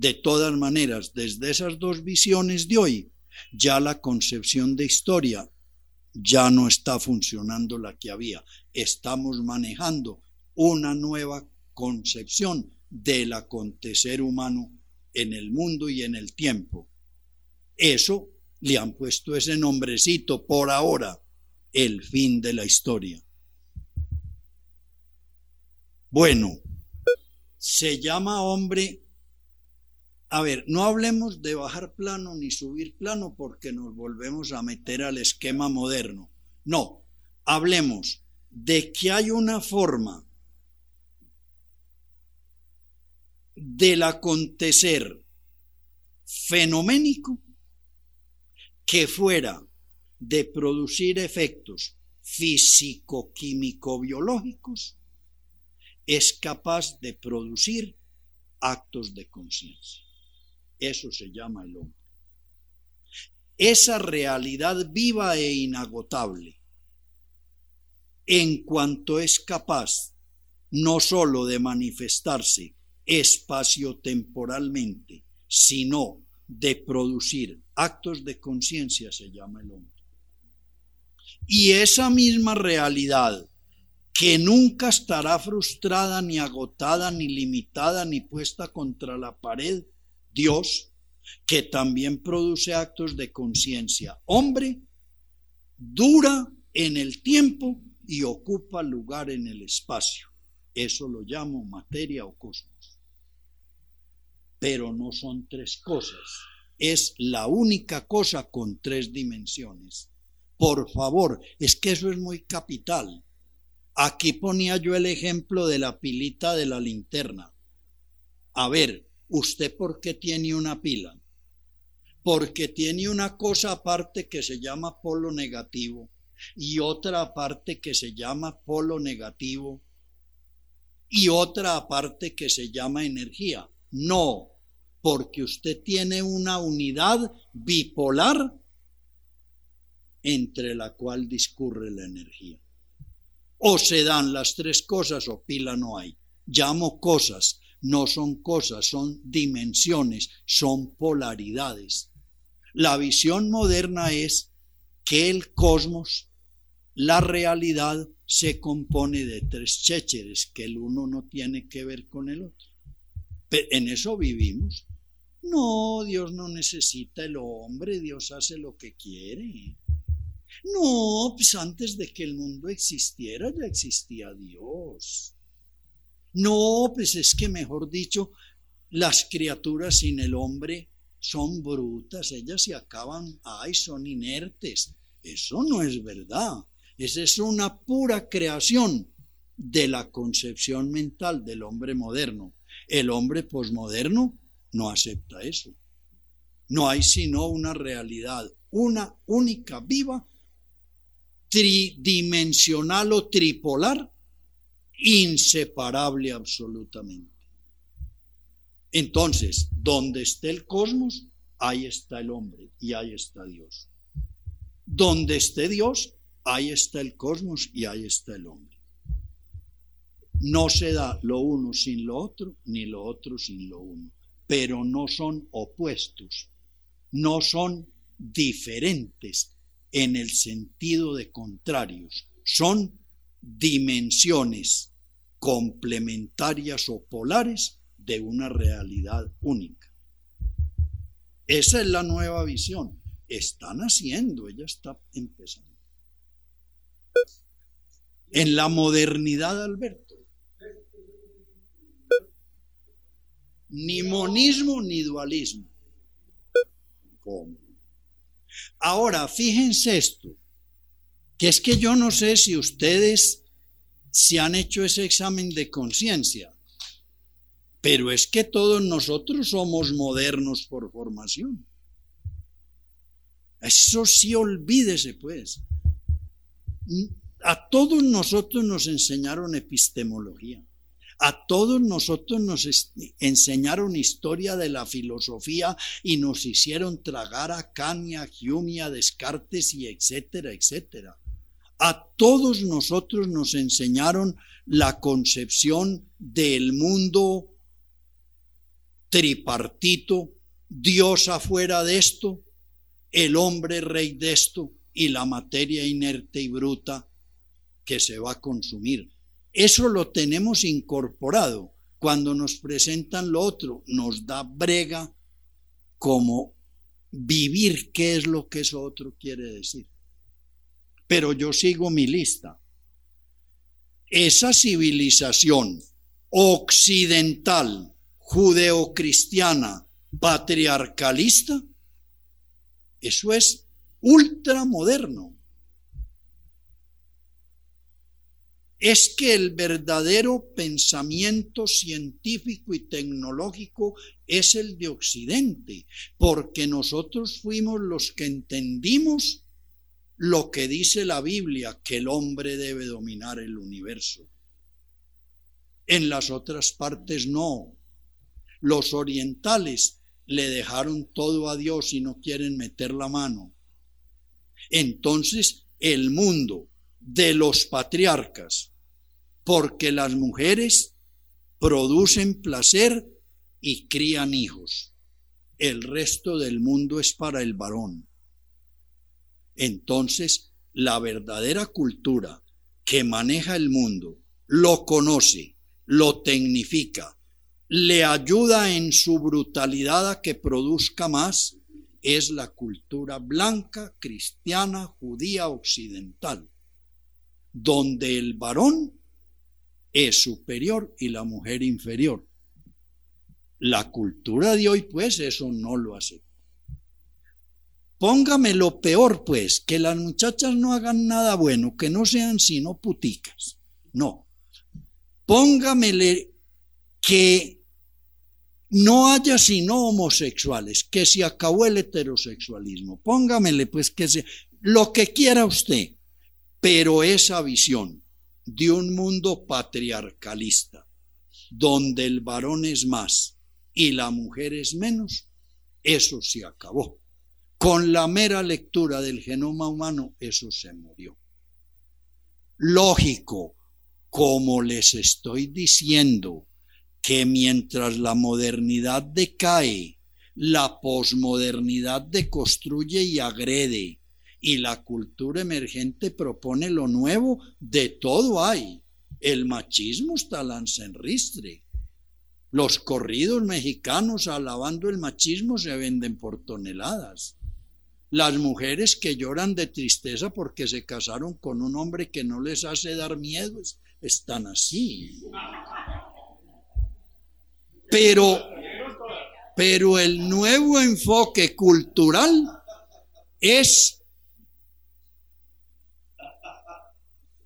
De todas maneras, desde esas dos visiones de hoy, ya la concepción de historia ya no está funcionando la que había. Estamos manejando una nueva concepción del acontecer humano en el mundo y en el tiempo. Eso le han puesto ese nombrecito por ahora, el fin de la historia. Bueno, se llama hombre a ver, no hablemos de bajar plano ni subir plano porque nos volvemos a meter al esquema moderno. No, hablemos de que hay una forma del acontecer fenoménico que fuera de producir efectos físico-químico-biológicos, es capaz de producir actos de conciencia. Eso se llama el hombre. Esa realidad viva e inagotable, en cuanto es capaz no sólo de manifestarse espacio-temporalmente, sino de producir actos de conciencia, se llama el hombre. Y esa misma realidad, que nunca estará frustrada, ni agotada, ni limitada, ni puesta contra la pared, Dios, que también produce actos de conciencia. Hombre, dura en el tiempo y ocupa lugar en el espacio. Eso lo llamo materia o cosmos. Pero no son tres cosas. Es la única cosa con tres dimensiones. Por favor, es que eso es muy capital. Aquí ponía yo el ejemplo de la pilita de la linterna. A ver, ¿Usted por qué tiene una pila? Porque tiene una cosa aparte que se llama polo negativo y otra aparte que se llama polo negativo y otra aparte que se llama energía. No, porque usted tiene una unidad bipolar entre la cual discurre la energía. O se dan las tres cosas o pila no hay. Llamo cosas no son cosas, son dimensiones, son polaridades. La visión moderna es que el cosmos, la realidad, se compone de tres chécheres, que el uno no tiene que ver con el otro. en eso vivimos. No, Dios no necesita el hombre, Dios hace lo que quiere. No, pues antes de que el mundo existiera ya existía Dios. No, pues es que mejor dicho, las criaturas sin el hombre son brutas, ellas se acaban, ay, son inertes. Eso no es verdad. Esa es una pura creación de la concepción mental del hombre moderno. El hombre posmoderno no acepta eso. No hay sino una realidad, una única, viva, tridimensional o tripolar, inseparable absolutamente. Entonces, donde esté el cosmos, ahí está el hombre y ahí está Dios. Donde esté Dios, ahí está el cosmos y ahí está el hombre. No se da lo uno sin lo otro, ni lo otro sin lo uno, pero no son opuestos, no son diferentes en el sentido de contrarios, son dimensiones complementarias o polares de una realidad única. Esa es la nueva visión. Está naciendo, ella está empezando. En la modernidad, Alberto, ni monismo ni dualismo. ¿Cómo? Ahora, fíjense esto, que es que yo no sé si ustedes se han hecho ese examen de conciencia. Pero es que todos nosotros somos modernos por formación. Eso sí, olvídese pues. A todos nosotros nos enseñaron epistemología. A todos nosotros nos enseñaron historia de la filosofía y nos hicieron tragar a Kant, a Hume, a Descartes y etcétera, etcétera. A todos nosotros nos enseñaron la concepción del mundo tripartito, Dios afuera de esto, el hombre rey de esto y la materia inerte y bruta que se va a consumir. Eso lo tenemos incorporado. Cuando nos presentan lo otro, nos da brega como vivir qué es lo que eso otro quiere decir. Pero yo sigo mi lista. Esa civilización occidental judeocristiana patriarcalista, eso es ultramoderno. Es que el verdadero pensamiento científico y tecnológico es el de Occidente, porque nosotros fuimos los que entendimos lo que dice la Biblia, que el hombre debe dominar el universo. En las otras partes no, los orientales le dejaron todo a Dios y no quieren meter la mano. Entonces, el mundo de los patriarcas, porque las mujeres producen placer y crían hijos. El resto del mundo es para el varón. Entonces, la verdadera cultura que maneja el mundo, lo conoce, lo tecnifica, le ayuda en su brutalidad a que produzca más es la cultura blanca, cristiana, judía, occidental, donde el varón es superior y la mujer inferior. La cultura de hoy, pues, eso no lo hace. Póngame lo peor, pues, que las muchachas no hagan nada bueno, que no sean sino puticas. No. Póngamele que no haya sino homosexuales, que se acabó el heterosexualismo. Póngamele pues que se, lo que quiera usted, pero esa visión de un mundo patriarcalista, donde el varón es más y la mujer es menos, eso se acabó. Con la mera lectura del genoma humano, eso se murió. Lógico, como les estoy diciendo, que mientras la modernidad decae, la posmodernidad deconstruye y agrede, y la cultura emergente propone lo nuevo, de todo hay. El machismo está lanza en ristre. Los corridos mexicanos alabando el machismo se venden por toneladas. Las mujeres que lloran de tristeza porque se casaron con un hombre que no les hace dar miedo están así. Pero, pero el nuevo enfoque cultural es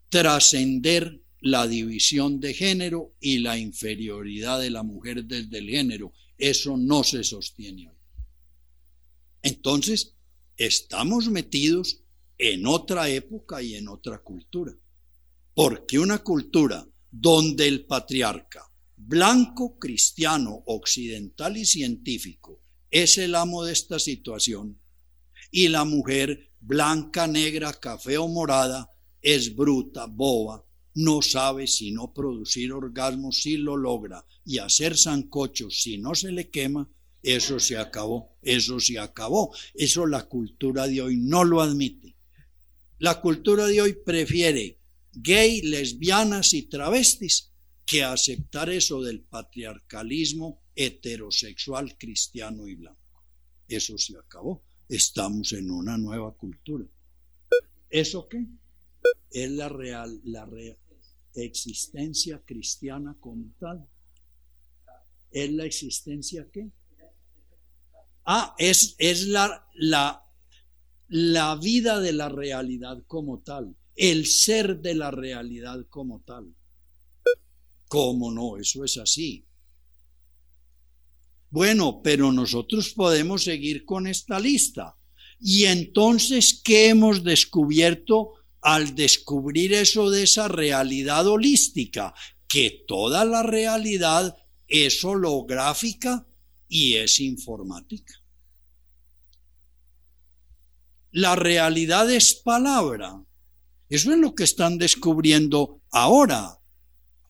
trascender la división de género y la inferioridad de la mujer desde el género. Eso no se sostiene hoy. Entonces, estamos metidos en otra época y en otra cultura. Porque una cultura donde el patriarca, blanco, cristiano, occidental y científico, es el amo de esta situación, y la mujer, blanca, negra, café o morada, es bruta, boba, no sabe si no producir orgasmos si lo logra y hacer sancocho si no se le quema, eso se acabó, eso se acabó. Eso la cultura de hoy no lo admite. La cultura de hoy prefiere gay, lesbianas y travestis que aceptar eso del patriarcalismo heterosexual cristiano y blanco. Eso se acabó. Estamos en una nueva cultura. ¿Eso qué? Es la real, la real existencia cristiana como tal. ¿Es la existencia qué? Ah, es, es la, la, la vida de la realidad como tal, el ser de la realidad como tal. ¿Cómo no? Eso es así. Bueno, pero nosotros podemos seguir con esta lista. Y entonces, ¿qué hemos descubierto al descubrir eso de esa realidad holística? Que toda la realidad es holográfica y es informática. La realidad es palabra. Eso es lo que están descubriendo ahora,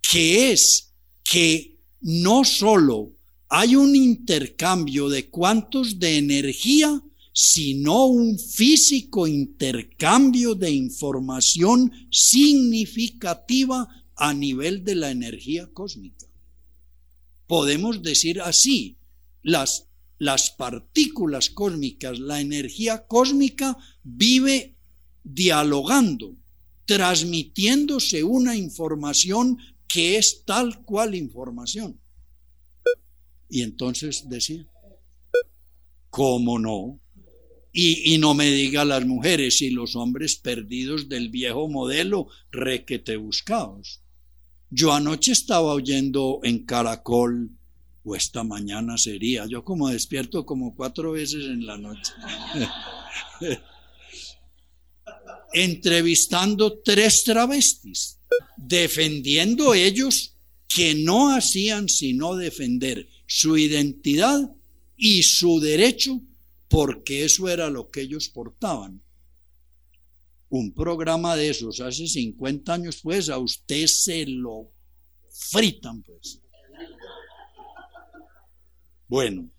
que es que no solo hay un intercambio de cuantos de energía, sino un físico intercambio de información significativa a nivel de la energía cósmica. Podemos decir así, las, las partículas cósmicas, la energía cósmica vive dialogando, transmitiéndose una información que es tal cual información. Y entonces decía, ¿cómo no? Y, y, no me diga las mujeres y los hombres perdidos del viejo modelo requete buscados. Yo anoche estaba oyendo en Caracol, o esta mañana sería, yo como despierto como cuatro veces en la noche, entrevistando tres travestis, defendiendo ellos que no hacían sino defender su identidad y su derecho, porque eso era lo que ellos portaban. Un programa de esos hace 50 años, pues a usted se lo fritan, pues. Bueno,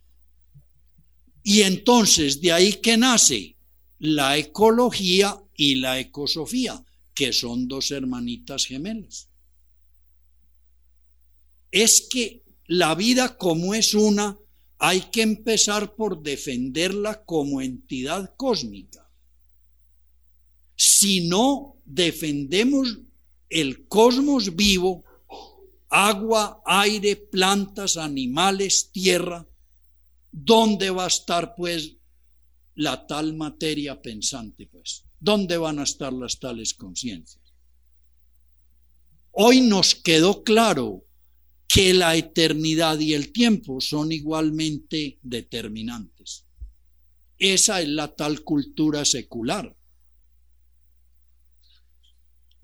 y entonces de ahí que nace la ecología y la ecosofía, que son dos hermanitas gemelas. Es que la vida como es una, hay que empezar por defenderla como entidad cósmica si no defendemos el cosmos vivo, agua, aire, plantas, animales, tierra, ¿dónde va a estar pues la tal materia pensante pues? ¿Dónde van a estar las tales conciencias? Hoy nos quedó claro que la eternidad y el tiempo son igualmente determinantes. Esa es la tal cultura secular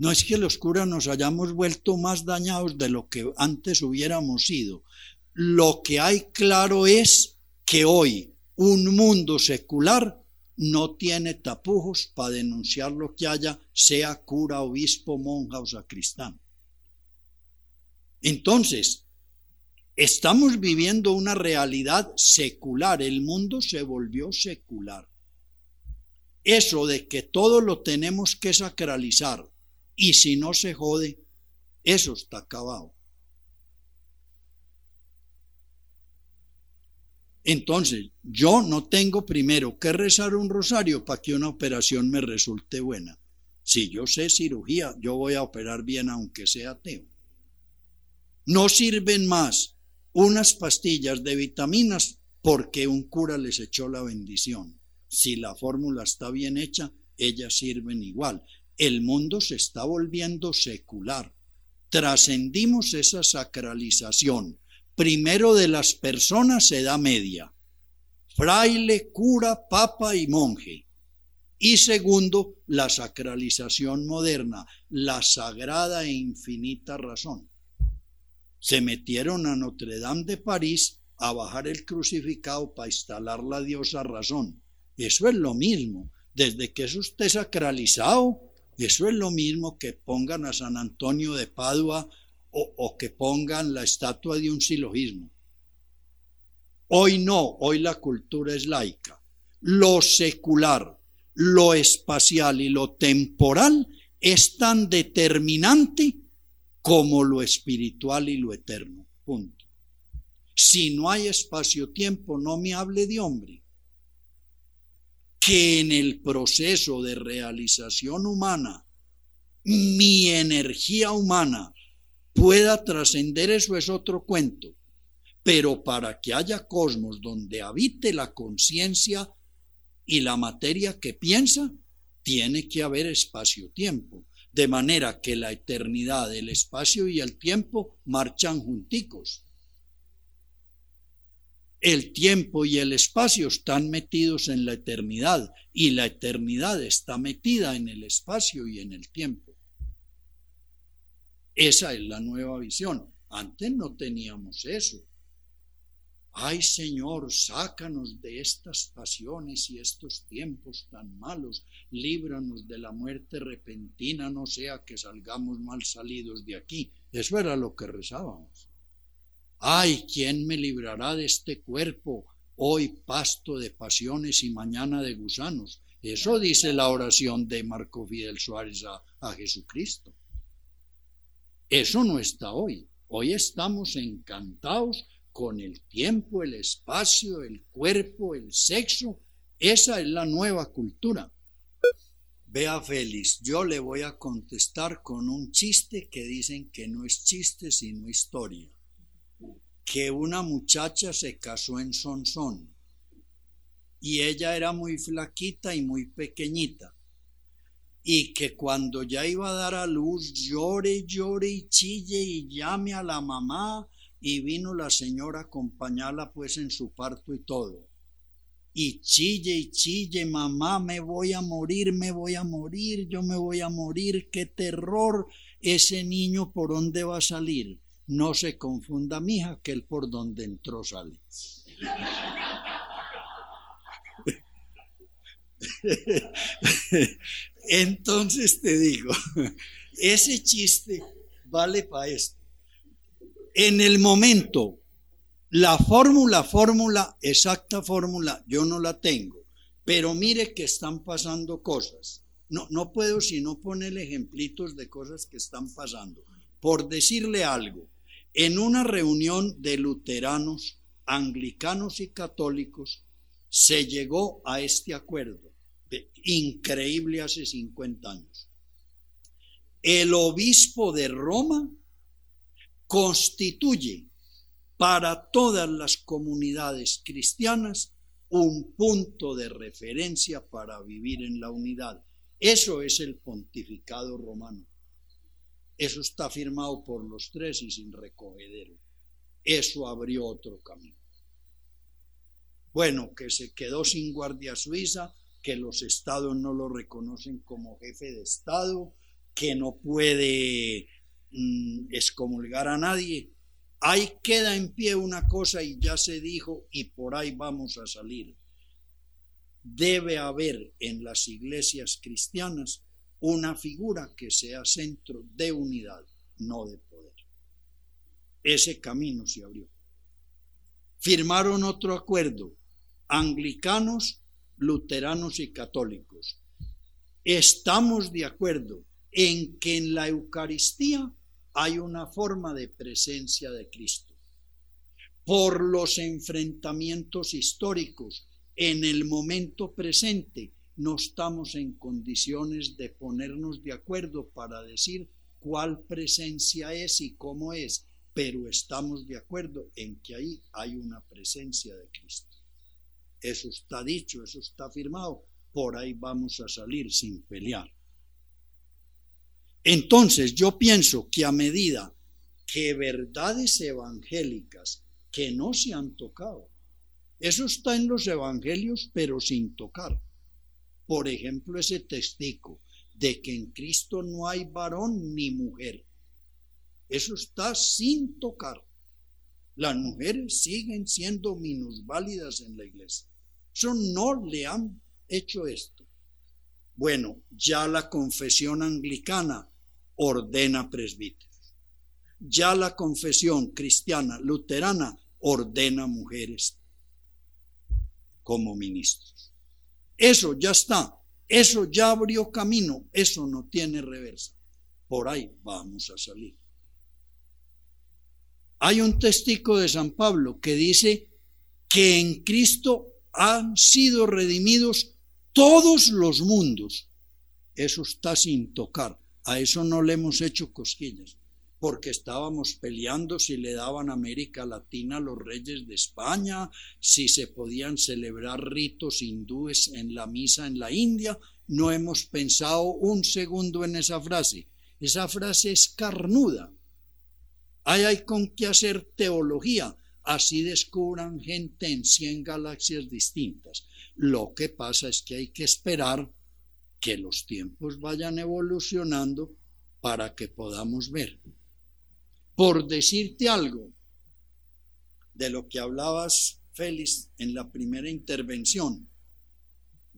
no es que los curas nos hayamos vuelto más dañados de lo que antes hubiéramos sido. Lo que hay claro es que hoy un mundo secular no tiene tapujos para denunciar lo que haya, sea cura, obispo, monja o sacristán. Entonces, estamos viviendo una realidad secular, el mundo se volvió secular. Eso de que todo lo tenemos que sacralizar, y si no se jode, eso está acabado. Entonces, yo no tengo primero que rezar un rosario para que una operación me resulte buena. Si yo sé cirugía, yo voy a operar bien aunque sea ateo. No sirven más unas pastillas de vitaminas porque un cura les echó la bendición. Si la fórmula está bien hecha, ellas sirven igual. El mundo se está volviendo secular. Trascendimos esa sacralización. Primero de las personas edad media. Fraile, cura, papa y monje. Y segundo, la sacralización moderna, la sagrada e infinita razón. Se metieron a Notre Dame de París a bajar el crucificado para instalar la diosa razón. Eso es lo mismo. Desde que eso esté sacralizado, eso es lo mismo que pongan a San Antonio de Padua o, que pongan la estatua de un silogismo. Hoy no, hoy la cultura es laica. Lo secular, lo espacial y lo temporal es tan determinante como lo espiritual y lo eterno. Punto. Si no hay espacio-tiempo, no me hable de hombre. Que en el proceso de realización humana, mi energía humana pueda trascender, eso es otro cuento. Pero para que haya cosmos donde habite la conciencia y la materia que piensa, tiene que haber espacio-tiempo. De manera que la eternidad, el espacio y el tiempo marchan junticos. El tiempo y el espacio están metidos en la eternidad y la eternidad está metida en el espacio y en el tiempo. Esa es la nueva visión. Antes no teníamos eso. Ay Señor, sácanos de estas pasiones y estos tiempos tan malos, líbranos de la muerte repentina, no sea que salgamos mal salidos de aquí. Eso era lo que rezábamos. Ay, ¿quién me librará de este cuerpo, hoy pasto de pasiones y mañana de gusanos? Eso dice la oración de Marco Fidel Suárez a, a Jesucristo. Eso no está hoy. Hoy estamos encantados con el tiempo, el espacio, el cuerpo, el sexo. Esa es la nueva cultura. Vea Félix, yo le voy a contestar con un chiste que dicen que no es chiste sino historia. Que una muchacha se casó en Sonsón y ella era muy flaquita y muy pequeñita y que cuando ya iba a dar a luz llore, llore y chille y llame a la mamá y vino la señora a acompañarla pues en su parto y todo. Y chille y chille, mamá, me voy a morir, me voy a morir, yo me voy a morir, qué terror, ese niño por dónde va a salir. No se confunda, mija, que él por donde entró sale. Entonces te digo, ese chiste vale para esto en el momento, la fórmula, fórmula, exacta fórmula, yo no la tengo, pero mire que están pasando cosas. No, no puedo sino ponerle ejemplitos de cosas que están pasando. Por decirle algo, en una reunión de luteranos, anglicanos y católicos, se llegó a este acuerdo, increíble hace 50 años. El obispo de Roma constituye para todas las comunidades cristianas un punto de referencia para vivir en la unidad. Eso es el pontificado romano. Eso está firmado por los tres y sin recogedero. Eso abrió otro camino. Bueno, que se quedó sin guardia suiza, que los estados no lo reconocen como jefe de estado, que no puede Mm, excomulgar a nadie. Ahí queda en pie una cosa y ya se dijo y por ahí vamos a salir. Debe haber en las iglesias cristianas una figura que sea centro de unidad, no de poder. Ese camino se abrió. Firmaron otro acuerdo, anglicanos, luteranos y católicos. Estamos de acuerdo en que en la Eucaristía hay una forma de presencia de Cristo. por los enfrentamientos históricos en el momento presente, no estamos en condiciones de ponernos de acuerdo para decir cuál presencia es y cómo es, pero estamos de acuerdo en que ahí hay una presencia de Cristo. Eso está dicho, eso está afirmado, por ahí vamos a salir sin pelear. Entonces yo pienso que a medida que verdades evangélicas que no se han tocado, eso está en los evangelios, pero sin tocar. Por ejemplo, ese testigo de que en Cristo no hay varón ni mujer. Eso está sin tocar. Las mujeres siguen siendo minusválidas en la iglesia. Eso no le han hecho esto. Bueno, ya la confesión anglicana ordena presbíteros. Ya la confesión cristiana luterana ordena mujeres como ministros. Eso ya está, eso ya abrió camino, eso no tiene reversa. Por ahí vamos a salir. Hay un testigo de San Pablo que dice que en Cristo han sido redimidos todos los mundos. Eso está sin tocar. A eso no le hemos hecho cosquillas porque estábamos peleando si le daban América Latina a los reyes de España, si se podían celebrar ritos hindúes en la misa en la India. No hemos pensado un segundo en esa frase. Esa frase es carnuda. Ahí hay con qué hacer teología. Así descubran gente en 100 galaxias distintas. Lo que pasa es que hay que esperar que los tiempos vayan evolucionando para que podamos ver por decirte algo de lo que hablabas, Félix, en la primera intervención.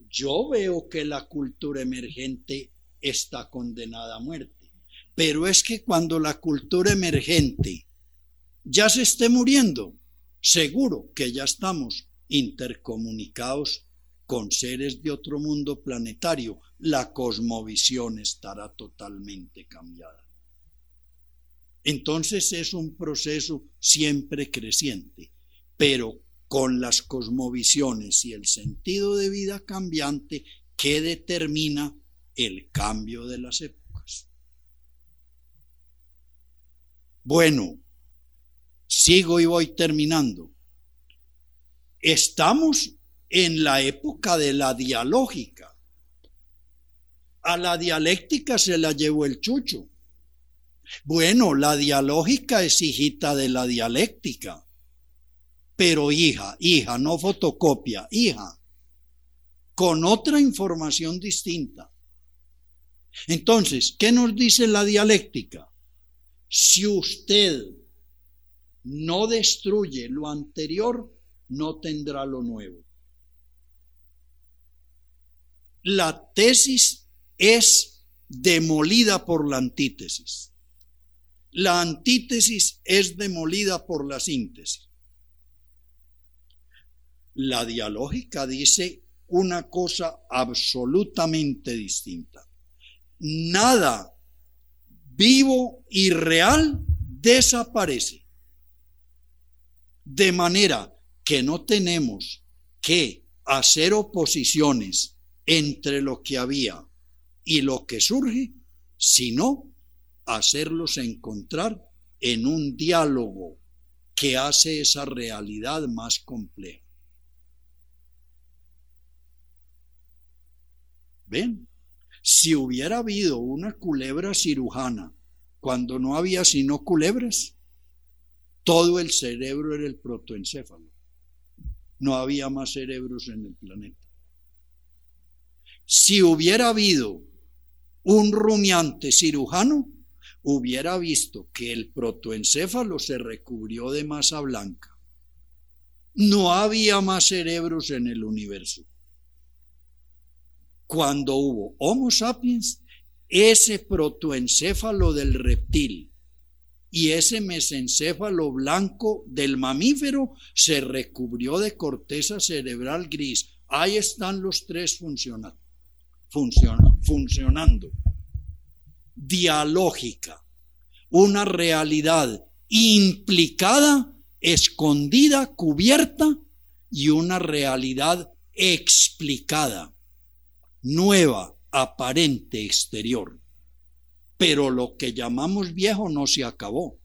Yo veo que la cultura emergente está condenada a muerte, pero es que cuando la cultura emergente ya se esté muriendo, seguro que ya estamos intercomunicados con seres de otro mundo planetario, la cosmovisión estará totalmente cambiada. Entonces es un proceso siempre creciente, pero con las cosmovisiones y el sentido de vida cambiante que determina el cambio de las épocas. Bueno, sigo y voy terminando. Estamos en la época de la dialógica. A la dialéctica se la llevó el chucho. Bueno, la dialógica es hijita de la dialéctica. Pero hija, hija, no fotocopia, hija, con otra información distinta. Entonces, ¿qué nos dice la dialéctica? Si usted no destruye lo anterior, no tendrá lo nuevo. La tesis es demolida por la antítesis la antítesis es demolida por la síntesis. La dialógica dice una cosa absolutamente distinta. Nada vivo y real desaparece. De manera que no tenemos que hacer oposiciones entre lo que había y lo que surge, sino hacerlos encontrar en un diálogo que hace esa realidad más compleja. ¿Ven? Si hubiera habido una culebra cirujana cuando no había sino culebras, todo el cerebro era el protoencéfalo. No había más cerebros en el planeta. Si hubiera habido un rumiante cirujano, hubiera visto que el protoencéfalo se recubrió de masa blanca. No había más cerebros en el universo. Cuando hubo Homo sapiens, ese protoencéfalo del reptil y ese mesencéfalo blanco del mamífero se recubrió de corteza cerebral gris. Ahí están los tres funcionando. funcionando dialógica, una realidad implicada escondida, cubierta y una realidad explicada, nueva, aparente, exterior. Pero lo que llamamos viejo no se acabó.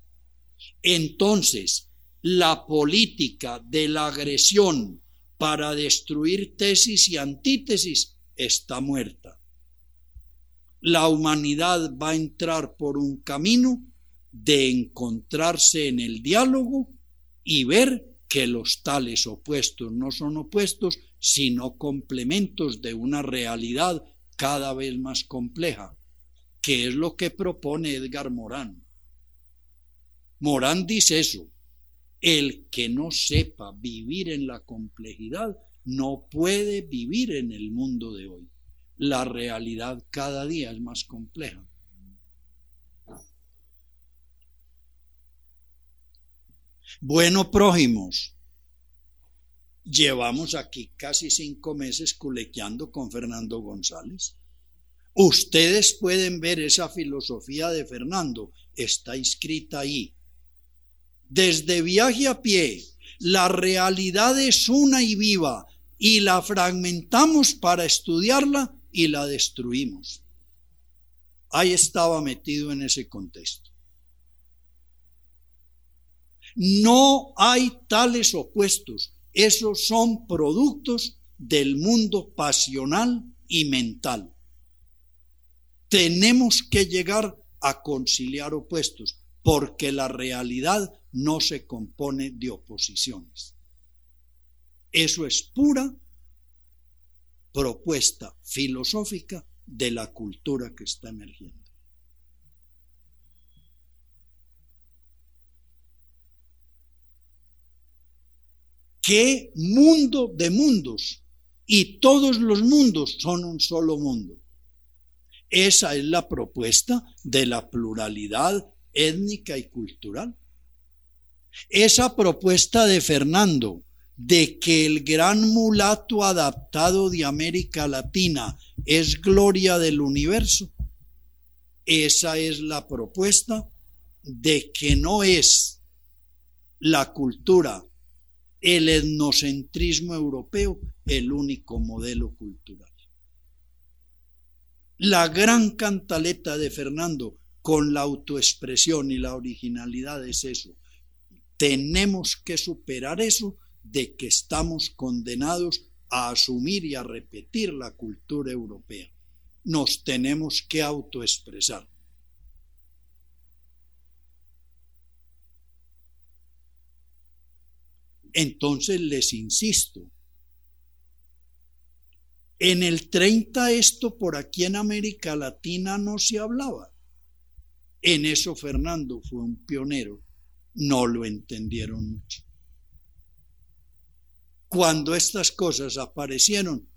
Entonces, la política de la agresión para destruir tesis y antítesis está muerta. La humanidad va a entrar por un camino de encontrarse en el diálogo y ver que los tales opuestos no son opuestos, sino complementos de una realidad cada vez más compleja, que es lo que propone Edgar Morán. Morán dice eso, el que no sepa vivir en la complejidad no puede vivir en el mundo de hoy. La realidad cada día es más compleja. Bueno, prójimos, llevamos aquí casi cinco meses culequeando con Fernando González. Ustedes pueden ver esa filosofía de Fernando, está escrita ahí. Desde viaje a pie, la realidad es una y viva y la fragmentamos para estudiarla y la destruimos. Ahí estaba metido en ese contexto. No hay tales opuestos. Esos son productos del mundo pasional y mental. Tenemos que llegar a conciliar opuestos porque la realidad no se compone de oposiciones. Eso es pura propuesta filosófica de la cultura que está emergiendo. ¿Qué mundo de mundos? Y todos los mundos son un solo mundo. Esa es la propuesta de la pluralidad étnica y cultural. Esa propuesta de Fernando de que el gran mulato adaptado de América Latina es gloria del universo, esa es la propuesta de que no es la cultura, el etnocentrismo europeo el único modelo cultural. La gran cantaleta de Fernando con la autoexpresión y la originalidad es eso. Tenemos que superar eso de que estamos condenados a asumir y a repetir la cultura europea. Nos tenemos que autoexpresar. Entonces les insisto, en el 30 esto por aquí en América Latina no se hablaba. En eso Fernando fue un pionero. No lo entendieron mucho. Cuando estas cosas aparecieron,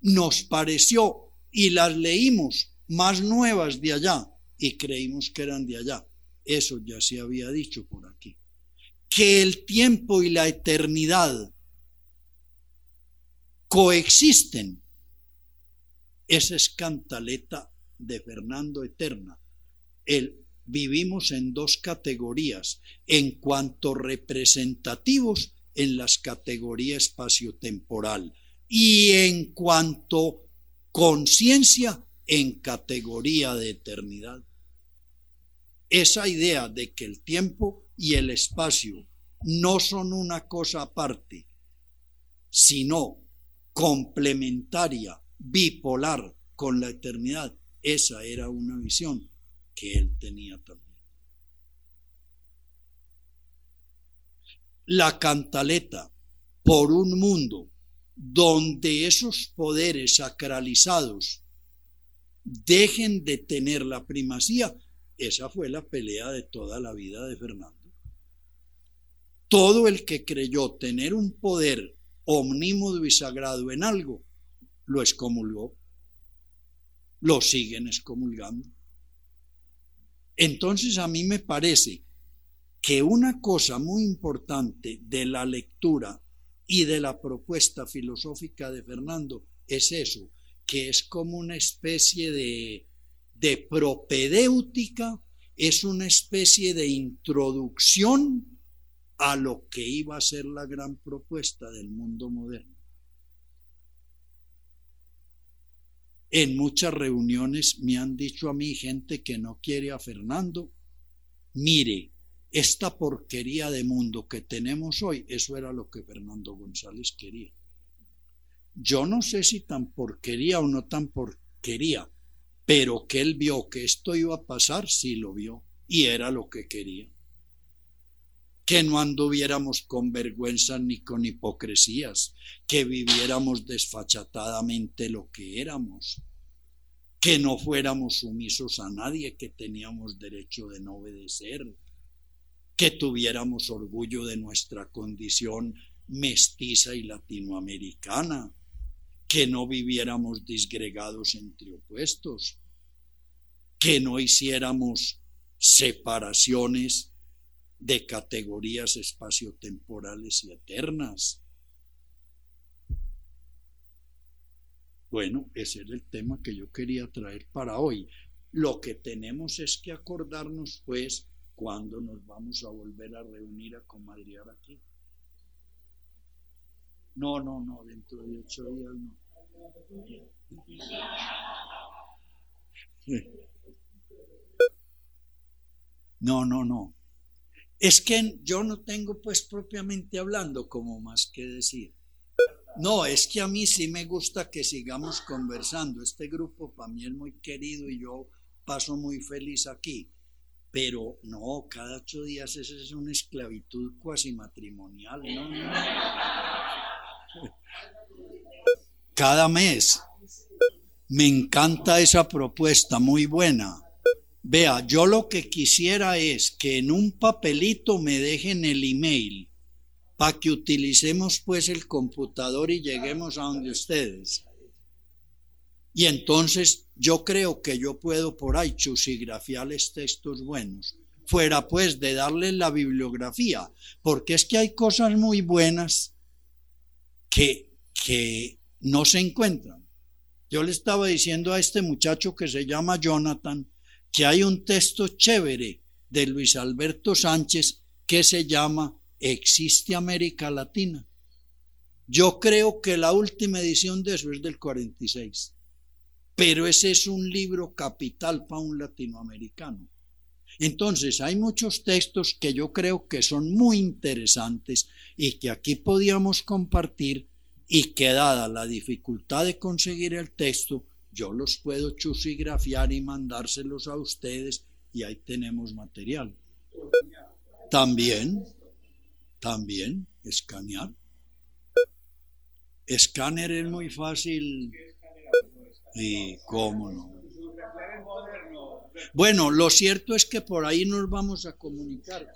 nos pareció y las leímos más nuevas de allá y creímos que eran de allá. Eso ya se había dicho por aquí. Que el tiempo y la eternidad coexisten esa es cantaleta de Fernando Eterna. El, vivimos en dos categorías, en cuanto representativos en las categorías espaciotemporal y en cuanto conciencia en categoría de eternidad. Esa idea de que el tiempo y el espacio no son una cosa aparte, sino complementaria bipolar con la eternidad. Esa era una visión que él tenía también. La cantaleta por un mundo donde esos poderes sacralizados dejen de tener la primacía, esa fue la pelea de toda la vida de Fernando. Todo el que creyó tener un poder omnímodo y sagrado en algo, lo excomulgó, lo siguen excomulgando. Entonces a mí me parece que una cosa muy importante de la lectura y de la propuesta filosófica de Fernando es eso, que es como una especie de, de propedéutica, es una especie de introducción a lo que iba a ser la gran propuesta del mundo moderno. En muchas reuniones me han dicho a mí gente que no quiere a Fernando, mire, esta porquería de mundo que tenemos hoy, eso era lo que Fernando González quería. Yo no sé si tan porquería o no tan porquería, pero que él vio que esto iba a pasar, sí lo vio, y era lo que quería. Que no anduviéramos con vergüenzas ni con hipocresías, que viviéramos desfachatadamente lo que éramos, que no fuéramos sumisos a nadie, que teníamos derecho de no obedecer, que tuviéramos orgullo de nuestra condición mestiza y latinoamericana, que no viviéramos disgregados entre opuestos, que no hiciéramos separaciones de categorías espaciotemporales y eternas. Bueno, ese era el tema que yo quería traer para hoy. Lo que tenemos es que acordarnos, pues, cuándo nos vamos a volver a reunir a comadrear aquí. No, no, no, dentro de ocho días no. No, no, no. Es que yo no tengo pues propiamente hablando como más que decir. No, es que a mí sí me gusta que sigamos conversando. Este grupo para mí es muy querido y yo paso muy feliz aquí. Pero no, cada ocho días esa es una esclavitud cuasi matrimonial. No, no cada mes. Me encanta esa propuesta, muy buena. Vea, yo lo que quisiera es que en un papelito me dejen el email para que utilicemos pues el computador y lleguemos a donde ustedes. Y entonces yo creo que yo puedo por ahí chusigrafiarles textos buenos, fuera pues de darles la bibliografía, porque es que hay cosas muy buenas que, que no se encuentran. Yo le estaba diciendo a este muchacho que se llama Jonathan que hay un texto chévere de Luis Alberto Sánchez que se llama ¿Existe América Latina? Yo creo que la última edición de eso es del 46, pero ese es un libro capital para un latinoamericano. Entonces, hay muchos textos que yo creo que son muy interesantes y que aquí podíamos compartir y que dada la dificultad de conseguir el texto, yo los puedo chusigrafiar y mandárselos a ustedes y ahí tenemos material. También, también, escanear. Escáner es muy fácil. Y cómo no. Bueno, lo cierto es que por ahí nos vamos a comunicar.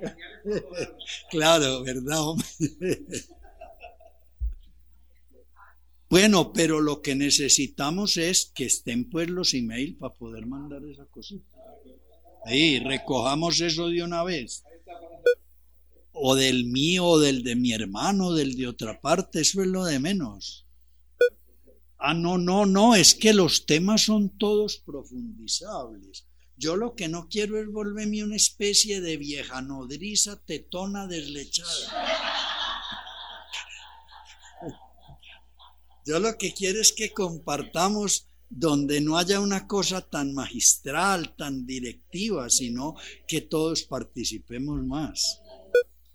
claro, ¿verdad? Bueno, pero lo que necesitamos es que estén pues los emails para poder mandar esa cosita. Ahí, recojamos eso de una vez. O del mío, o del de mi hermano, del de otra parte, eso es lo de menos. Ah, no, no, no, es que los temas son todos profundizables. Yo lo que no quiero es volverme una especie de vieja nodriza tetona deslechada. Yo lo que quiero es que compartamos donde no haya una cosa tan magistral, tan directiva, sino que todos participemos más.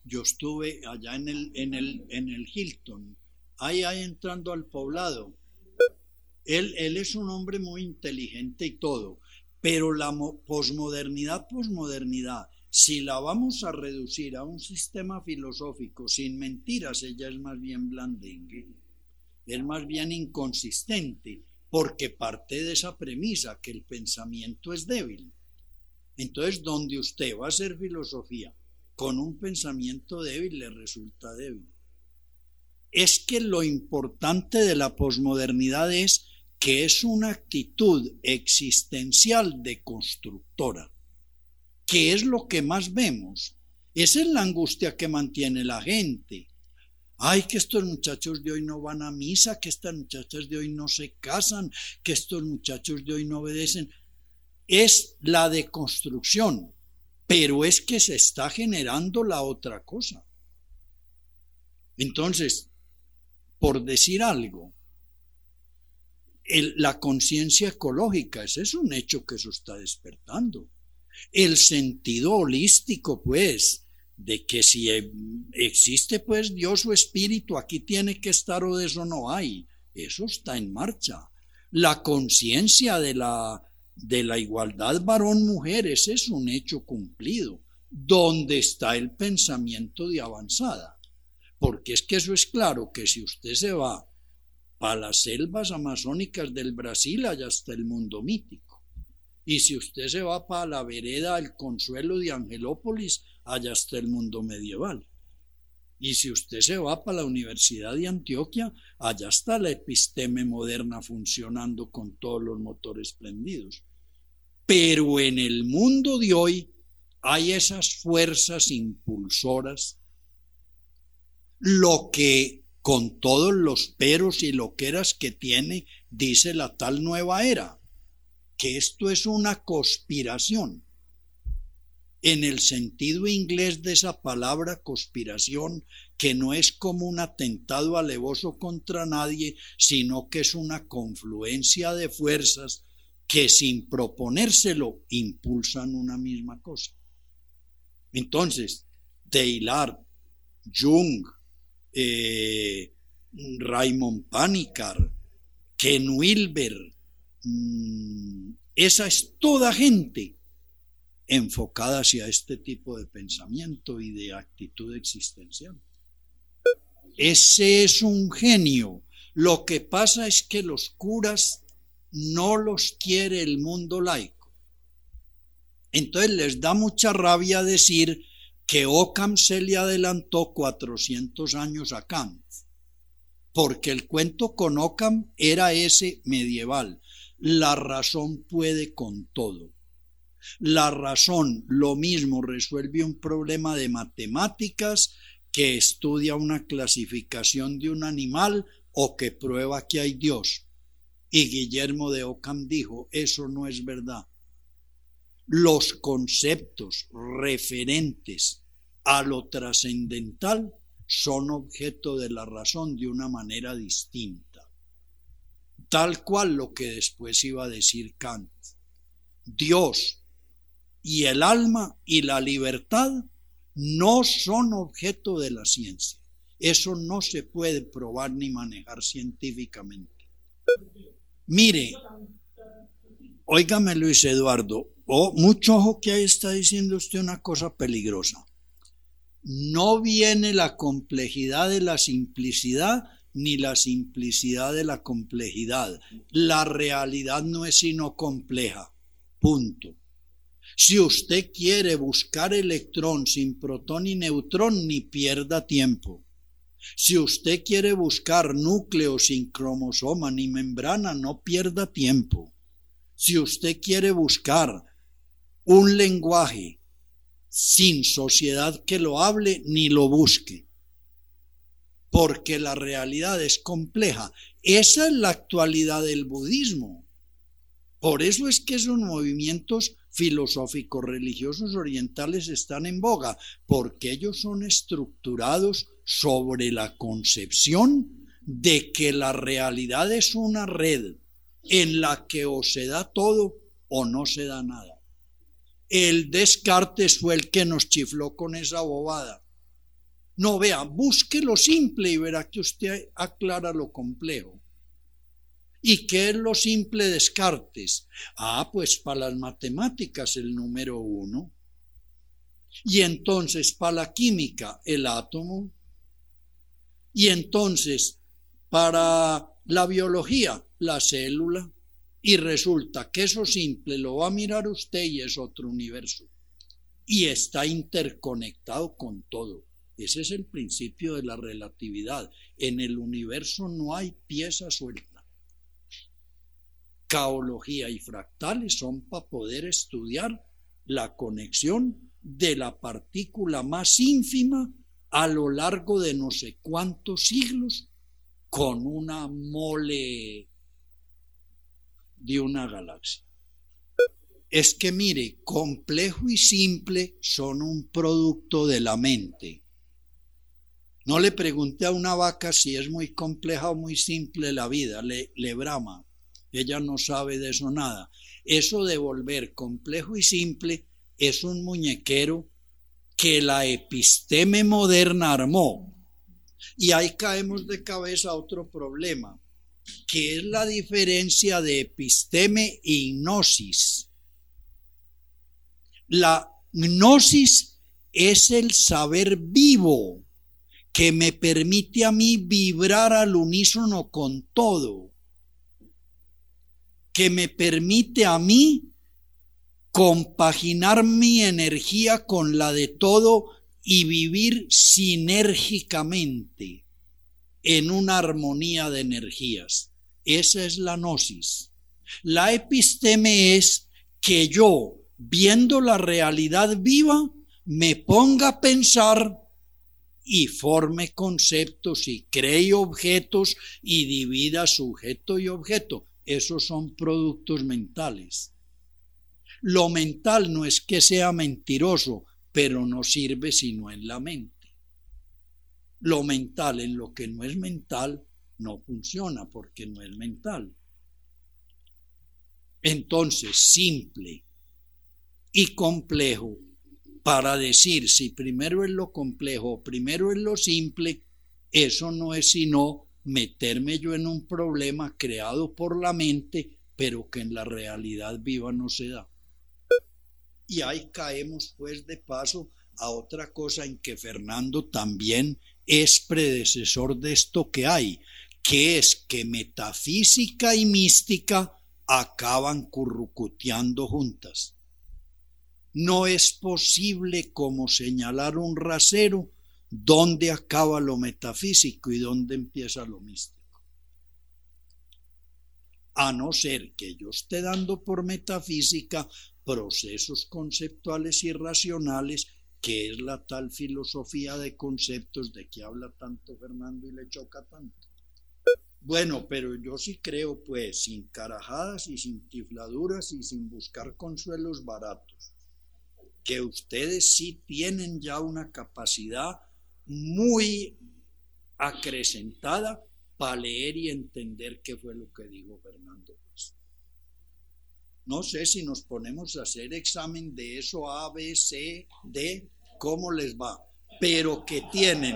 Yo estuve allá en el, en el, en el Hilton, ahí, ahí entrando al poblado. Él, es un hombre muy inteligente y todo, pero la posmodernidad, posmodernidad, si la vamos a reducir a un sistema filosófico sin mentiras, ella es más bien blandengue es más bien inconsistente, porque parte de esa premisa que el pensamiento es débil. Entonces, donde usted va a hacer filosofía con un pensamiento débil, le resulta débil. Es que lo importante de la posmodernidad es que es una actitud existencial de constructora, que es lo que más vemos. Esa es la angustia que mantiene la gente Ay, que estos muchachos de hoy no van a misa, que estas muchachas de hoy no se casan, que estos muchachos de hoy no obedecen. Es la deconstrucción. pero es que se está generando la otra cosa. Entonces, por decir algo, la conciencia ecológica, ese es un hecho que se está despertando. El sentido holístico, pues, de que si e, existe pues Dios o espíritu, aquí tiene que estar o de eso no hay. Eso está en marcha. La conciencia de la, de la igualdad varón-mujer, ese es un hecho cumplido. ¿Dónde está el pensamiento de avanzada? Porque es que eso es claro que si usted se va para las selvas amazónicas del Brasil, allá está el mundo mítico. Y si usted se va para la vereda del Consuelo de Angelópolis, allá está el mundo medieval. Y si usted se va para la Universidad de Antioquia, allá está la episteme moderna funcionando con todos los motores prendidos. Pero en el mundo de hoy hay esas fuerzas impulsoras, lo que con todos los peros y loqueras que tiene, dice la tal nueva era, que esto es una conspiración. En el sentido inglés de esa palabra conspiración, que no es como un atentado alevoso contra nadie, sino que es una confluencia de fuerzas que sin proponérselo impulsan una misma cosa. Entonces, Taylor, Jung, eh, Raymond Panikar, Ken Wilber, mm, esa es toda gente enfocada hacia este tipo de pensamiento y de actitud existencial. Ese es un genio. Lo que pasa es que los curas no los quiere el mundo laico. Entonces les da mucha rabia decir que Ockham se le adelantó 400 años a Kant, porque el cuento con Ockham era ese medieval. La razón puede con todo. La razón lo mismo resuelve un problema de matemáticas que estudia una clasificación de un animal o que prueba que hay Dios. Y Guillermo de Ockham dijo, eso no es verdad los conceptos referentes a lo trascendental son objeto de la razón de una manera distinta. Tal cual lo que después iba a decir Kant. Dios y el alma y la libertad no son objeto de la ciencia. Eso no se puede probar ni manejar científicamente. Mire, óigame Luis Eduardo, Oh, mucho ojo que ahí está diciendo usted una cosa peligrosa. No viene la complejidad de la simplicidad ni la simplicidad de la complejidad. La realidad no es sino compleja. Punto. Si usted quiere buscar electrón sin protón y neutrón, ni pierda tiempo. Si usted quiere buscar núcleo sin cromosoma ni membrana, no pierda tiempo. Si usted quiere buscar un lenguaje sin sociedad que lo hable ni lo busque, porque la realidad es compleja. Esa es la actualidad del budismo. Por eso es que esos movimientos filosóficos religiosos orientales están en boga, porque ellos son estructurados sobre la concepción de que la realidad es una red en la que o se da todo o no se da nada. El Descartes fue el que nos chifló con esa bobada. No, vea, busque lo simple y verá que usted aclara lo complejo. ¿Y qué es lo simple Descartes? Ah, pues para las matemáticas el número uno. Y entonces para la química el átomo. Y entonces para la biología la célula. Y resulta que eso simple lo va a mirar usted y es otro universo. Y está interconectado con todo. Ese es el principio de la relatividad. En el universo no hay pieza suelta. Caología y fractales son para poder estudiar la conexión de la partícula más ínfima a lo largo de no sé cuántos siglos con una mole de una galaxia. es que mire, complejo y simple son un producto de la mente. No le pregunte a una vaca si es muy compleja o muy simple la vida, le, le brama. Ella no sabe de eso nada. Eso de volver complejo y simple es un muñequero que la episteme moderna armó. Y ahí caemos de cabeza a otro problema, que es la diferencia de episteme y gnosis. La gnosis es el saber vivo que me permite a mí vibrar al unísono con todo, que me permite a mí compaginar mi energía con la de todo y vivir sinérgicamente en una armonía de energías. Esa es la gnosis. La episteme es que yo, viendo la realidad viva, me ponga a pensar y forme conceptos y cree objetos y divida sujeto y objeto. Esos son productos mentales. Lo mental no es que sea mentiroso, pero no sirve sino en la mente. Lo mental en lo que no es mental no funciona porque no es mental. Entonces, simple y complejo, para decir si primero es lo complejo o primero es lo simple, eso no es sino meterme yo en un problema creado por la mente, pero que en la realidad viva no se da. Y ahí caemos pues de paso a otra cosa en que Fernando también es predecesor de esto que hay, que es que metafísica y mística acaban currucuteando juntas. No es posible como señalar un rasero dónde acaba lo metafísico y dónde empieza lo místico. A no ser que yo esté dando por metafísica procesos conceptuales y racionales, que es la tal filosofía de conceptos de que habla tanto Fernando y le choca tanto. Bueno, pero yo sí creo, pues, sin carajadas y sin tifladuras y sin buscar consuelos baratos, que ustedes sí tienen ya una capacidad muy acrecentada para leer y entender qué fue lo que dijo Fernando. No sé si nos ponemos a hacer examen de eso A, B, C, D, cómo les va, pero que tienen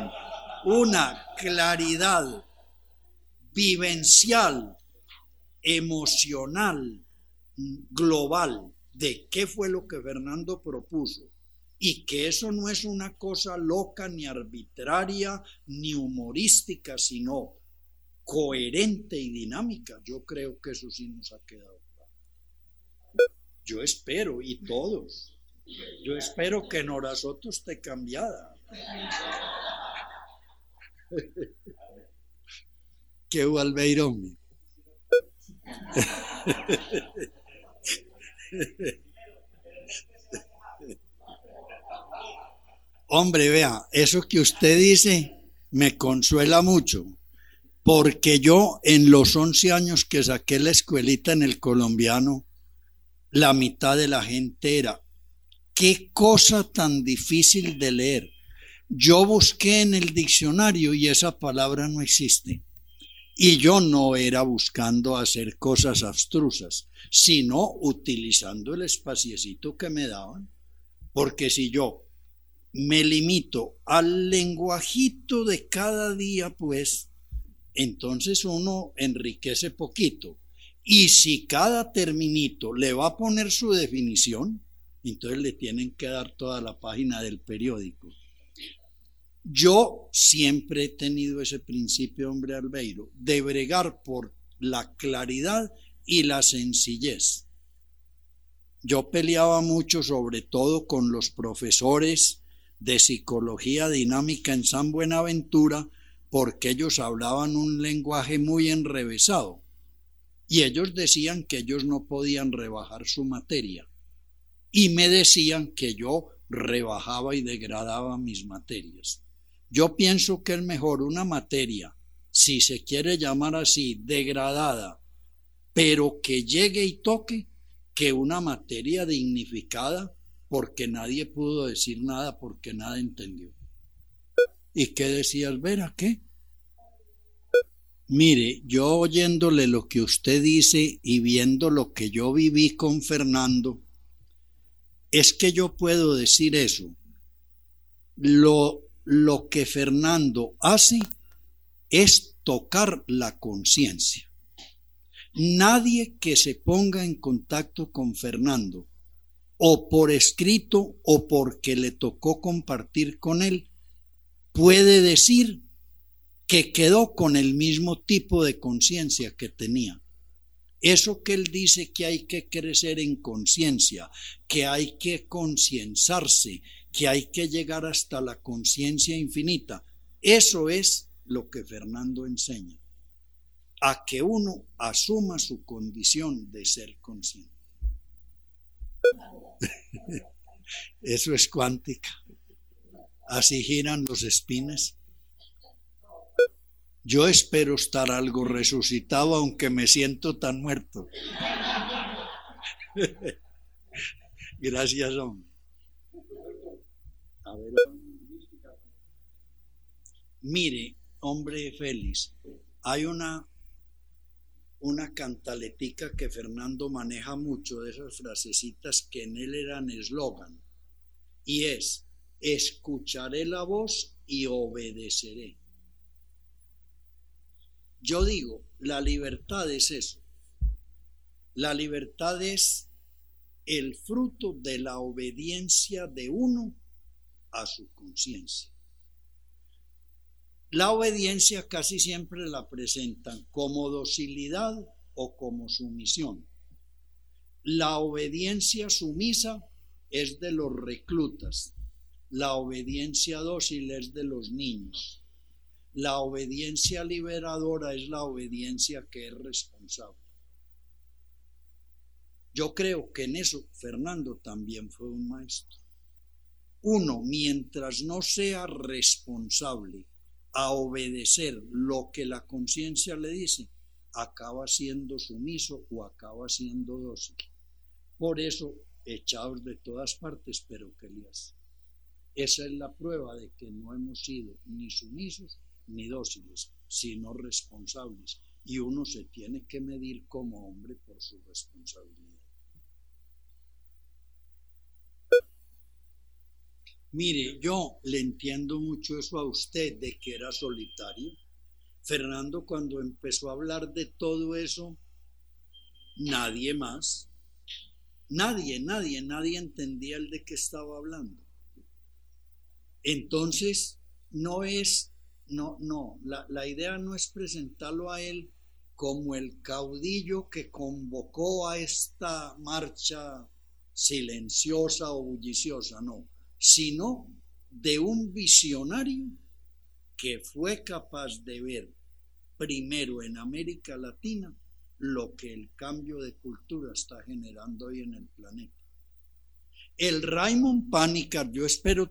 una claridad vivencial, emocional, global de qué fue lo que Fernando propuso y que eso no es una cosa loca ni arbitraria ni humorística, sino coherente y dinámica. Yo creo que eso sí nos ha quedado. Yo espero, y todos. Yo espero que Norazoto esté cambiada. que Valveirón. Hombre, vea, eso que usted dice me consuela mucho, porque yo en los 11 años que saqué la escuelita en el colombiano, la mitad de la gente era, qué cosa tan difícil de leer. Yo busqué en el diccionario y esa palabra no existe. Y yo no era buscando hacer cosas abstrusas, sino utilizando el espaciecito que me daban. Porque si yo me limito al lenguajito de cada día, pues, entonces uno enriquece poquito. Y si cada terminito le va a poner su definición, entonces le tienen que dar toda la página del periódico. Yo siempre he tenido ese principio, hombre Albeiro, de bregar por la claridad y la sencillez. Yo peleaba mucho, sobre todo con los profesores de psicología dinámica en San Buenaventura, porque ellos hablaban un lenguaje muy enrevesado y ellos decían que ellos no podían rebajar su materia. Y me decían que yo rebajaba y degradaba mis materias. Yo pienso que es mejor una materia, si se quiere llamar así, degradada, pero que llegue y toque, que una materia dignificada porque nadie pudo decir nada porque nada entendió. ¿Y qué decías, Vera? ¿Qué? Mire, yo oyéndole lo que usted dice y viendo lo que yo viví con Fernando, es que yo puedo decir eso. Lo, lo que Fernando hace es tocar la conciencia. Nadie que se ponga en contacto con Fernando, o por escrito o porque le tocó compartir con él, puede decir que quedó con el mismo tipo de conciencia que tenía. Eso que él dice que hay que crecer en conciencia, que hay que concienzarse, que hay que llegar hasta la conciencia infinita, eso es lo que Fernando enseña, a que uno asuma su condición de ser consciente. Eso es cuántica. Así giran los espines. Yo espero estar algo resucitado aunque me siento tan muerto. Gracias, hombre. Mire, hombre feliz, hay una, una cantaletica que Fernando maneja mucho de esas frasecitas que en él eran eslogan, y es, escucharé la voz y obedeceré. Yo digo, la libertad es eso. La libertad es el fruto de la obediencia de uno a su conciencia. La obediencia casi siempre la presentan como docilidad o como sumisión. La obediencia sumisa es de los reclutas, la obediencia dócil es de los niños. La obediencia liberadora es la obediencia que es responsable. Yo creo que en eso Fernando también fue un maestro. Uno, mientras no sea responsable a obedecer lo que la conciencia le dice, acaba siendo sumiso o acaba siendo dócil. Por eso, echados de todas partes, pero que le. Esa es la prueba de que no hemos sido ni sumisos ni dóciles, sino responsables. Y uno se tiene que medir como hombre por su responsabilidad. Mire, yo le entiendo mucho eso a usted de que era solitario. Fernando cuando empezó a hablar de todo eso, nadie más, nadie, nadie, nadie entendía el de qué estaba hablando. Entonces, no es, no, no, la, idea no es presentarlo a él como el caudillo que convocó a esta marcha silenciosa o bulliciosa, no, sino de un visionario que fue capaz de ver primero en América Latina lo que el cambio de cultura está generando hoy en el planeta. El Raymond Panikar, yo espero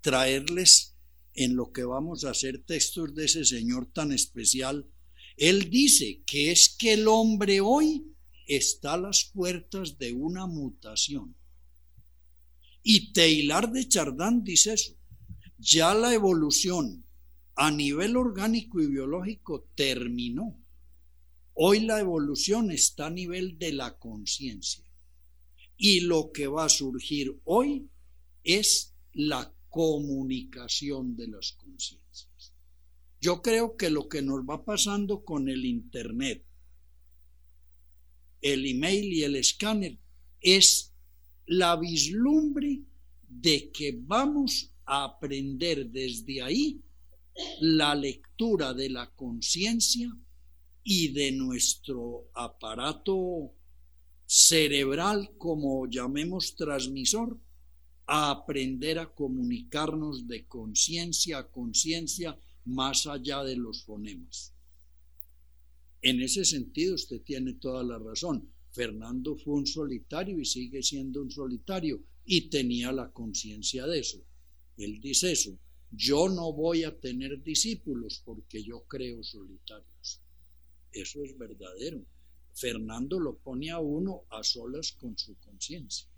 traerles en lo que vamos a hacer textos de ese señor tan especial. Él dice que es que el hombre hoy está a las puertas de una mutación. Y Taylor de Chardin dice eso. Ya la evolución a nivel orgánico y biológico terminó. Hoy la evolución está a nivel de la conciencia. Y lo que va a surgir hoy es la comunicación de las conciencias. Yo creo que lo que nos va pasando con el Internet, el email y el escáner es la vislumbre de que vamos a aprender desde ahí la lectura de la conciencia y de nuestro aparato cerebral, como llamemos transmisor, a aprender a comunicarnos de conciencia a conciencia más allá de los fonemas. En ese sentido usted tiene toda la razón. Fernando fue un solitario y sigue siendo un solitario y tenía la conciencia de eso. Él dice eso, yo no voy a tener discípulos porque yo creo solitarios. Eso es verdadero. Fernando lo pone a uno a solas con su conciencia.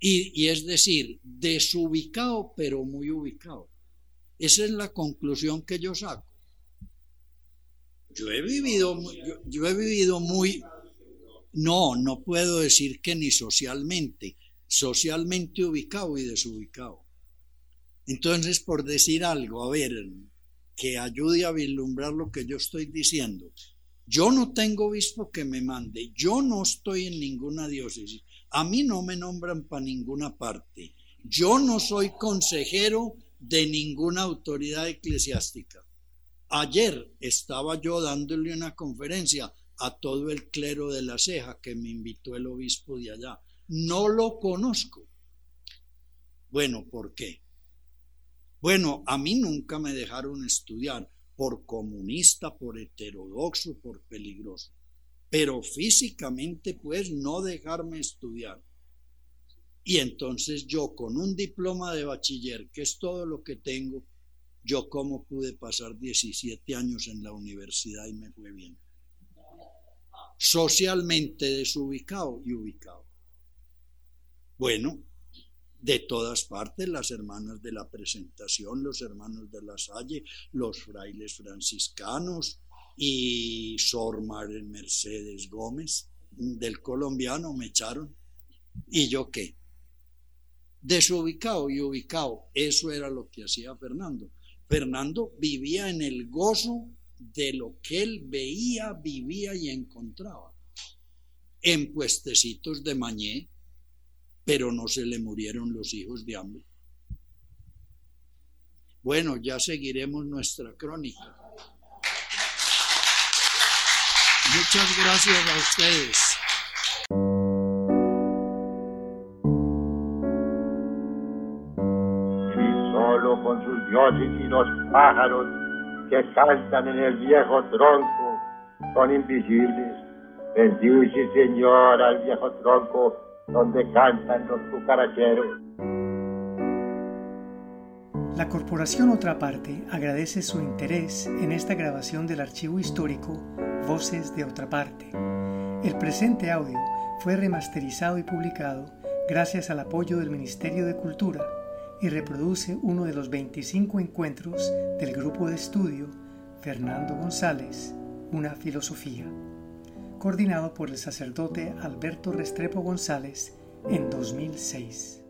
Y, es decir, desubicado pero muy ubicado. Esa es la conclusión que yo saco. Yo he vivido, yo he vivido muy, no, no puedo decir que ni socialmente, socialmente ubicado y desubicado. Entonces, por decir algo, a ver, que ayude a vislumbrar lo que yo estoy diciendo. Yo no tengo obispo que me mande, yo no estoy en ninguna diócesis, a mí no me nombran para ninguna parte, yo no soy consejero de ninguna autoridad eclesiástica. Ayer estaba yo dándole una conferencia a todo el clero de la ceja que me invitó el obispo de allá. No lo conozco. Bueno, ¿por qué? Bueno, a mí nunca me dejaron estudiar por comunista, por heterodoxo, por peligroso. Pero físicamente, pues, no dejarme estudiar. Y entonces yo, con un diploma de bachiller, que es todo lo que tengo, yo cómo pude pasar 17 años en la universidad y me fue bien socialmente desubicado y ubicado. Bueno, de todas partes, las hermanas de la presentación, los hermanos de la Salle, los frailes franciscanos y Sor Mercedes Gómez, del colombiano, me echaron. ¿Y yo qué? Desubicado y ubicado, eso era lo que hacía Fernando. Fernando vivía en el gozo de lo que él veía, vivía y encontraba. En puestecitos de mañé, pero no se le murieron los hijos de hambre. Bueno, ya seguiremos nuestra crónica. Muchas gracias a ustedes. Y solo con sus dioses y los pájaros que cantan en el viejo tronco son invisibles. Bendice, Señor, al viejo tronco donde cantan los cucaracheros. La Corporación Otra Parte agradece su interés en esta grabación del archivo histórico Voces de Otra Parte. El presente audio fue remasterizado y publicado gracias al apoyo del Ministerio de Cultura y reproduce uno de los 25 encuentros del grupo de estudio Fernando González, Una Filosofía, coordinado por el sacerdote Alberto Restrepo González en 2006.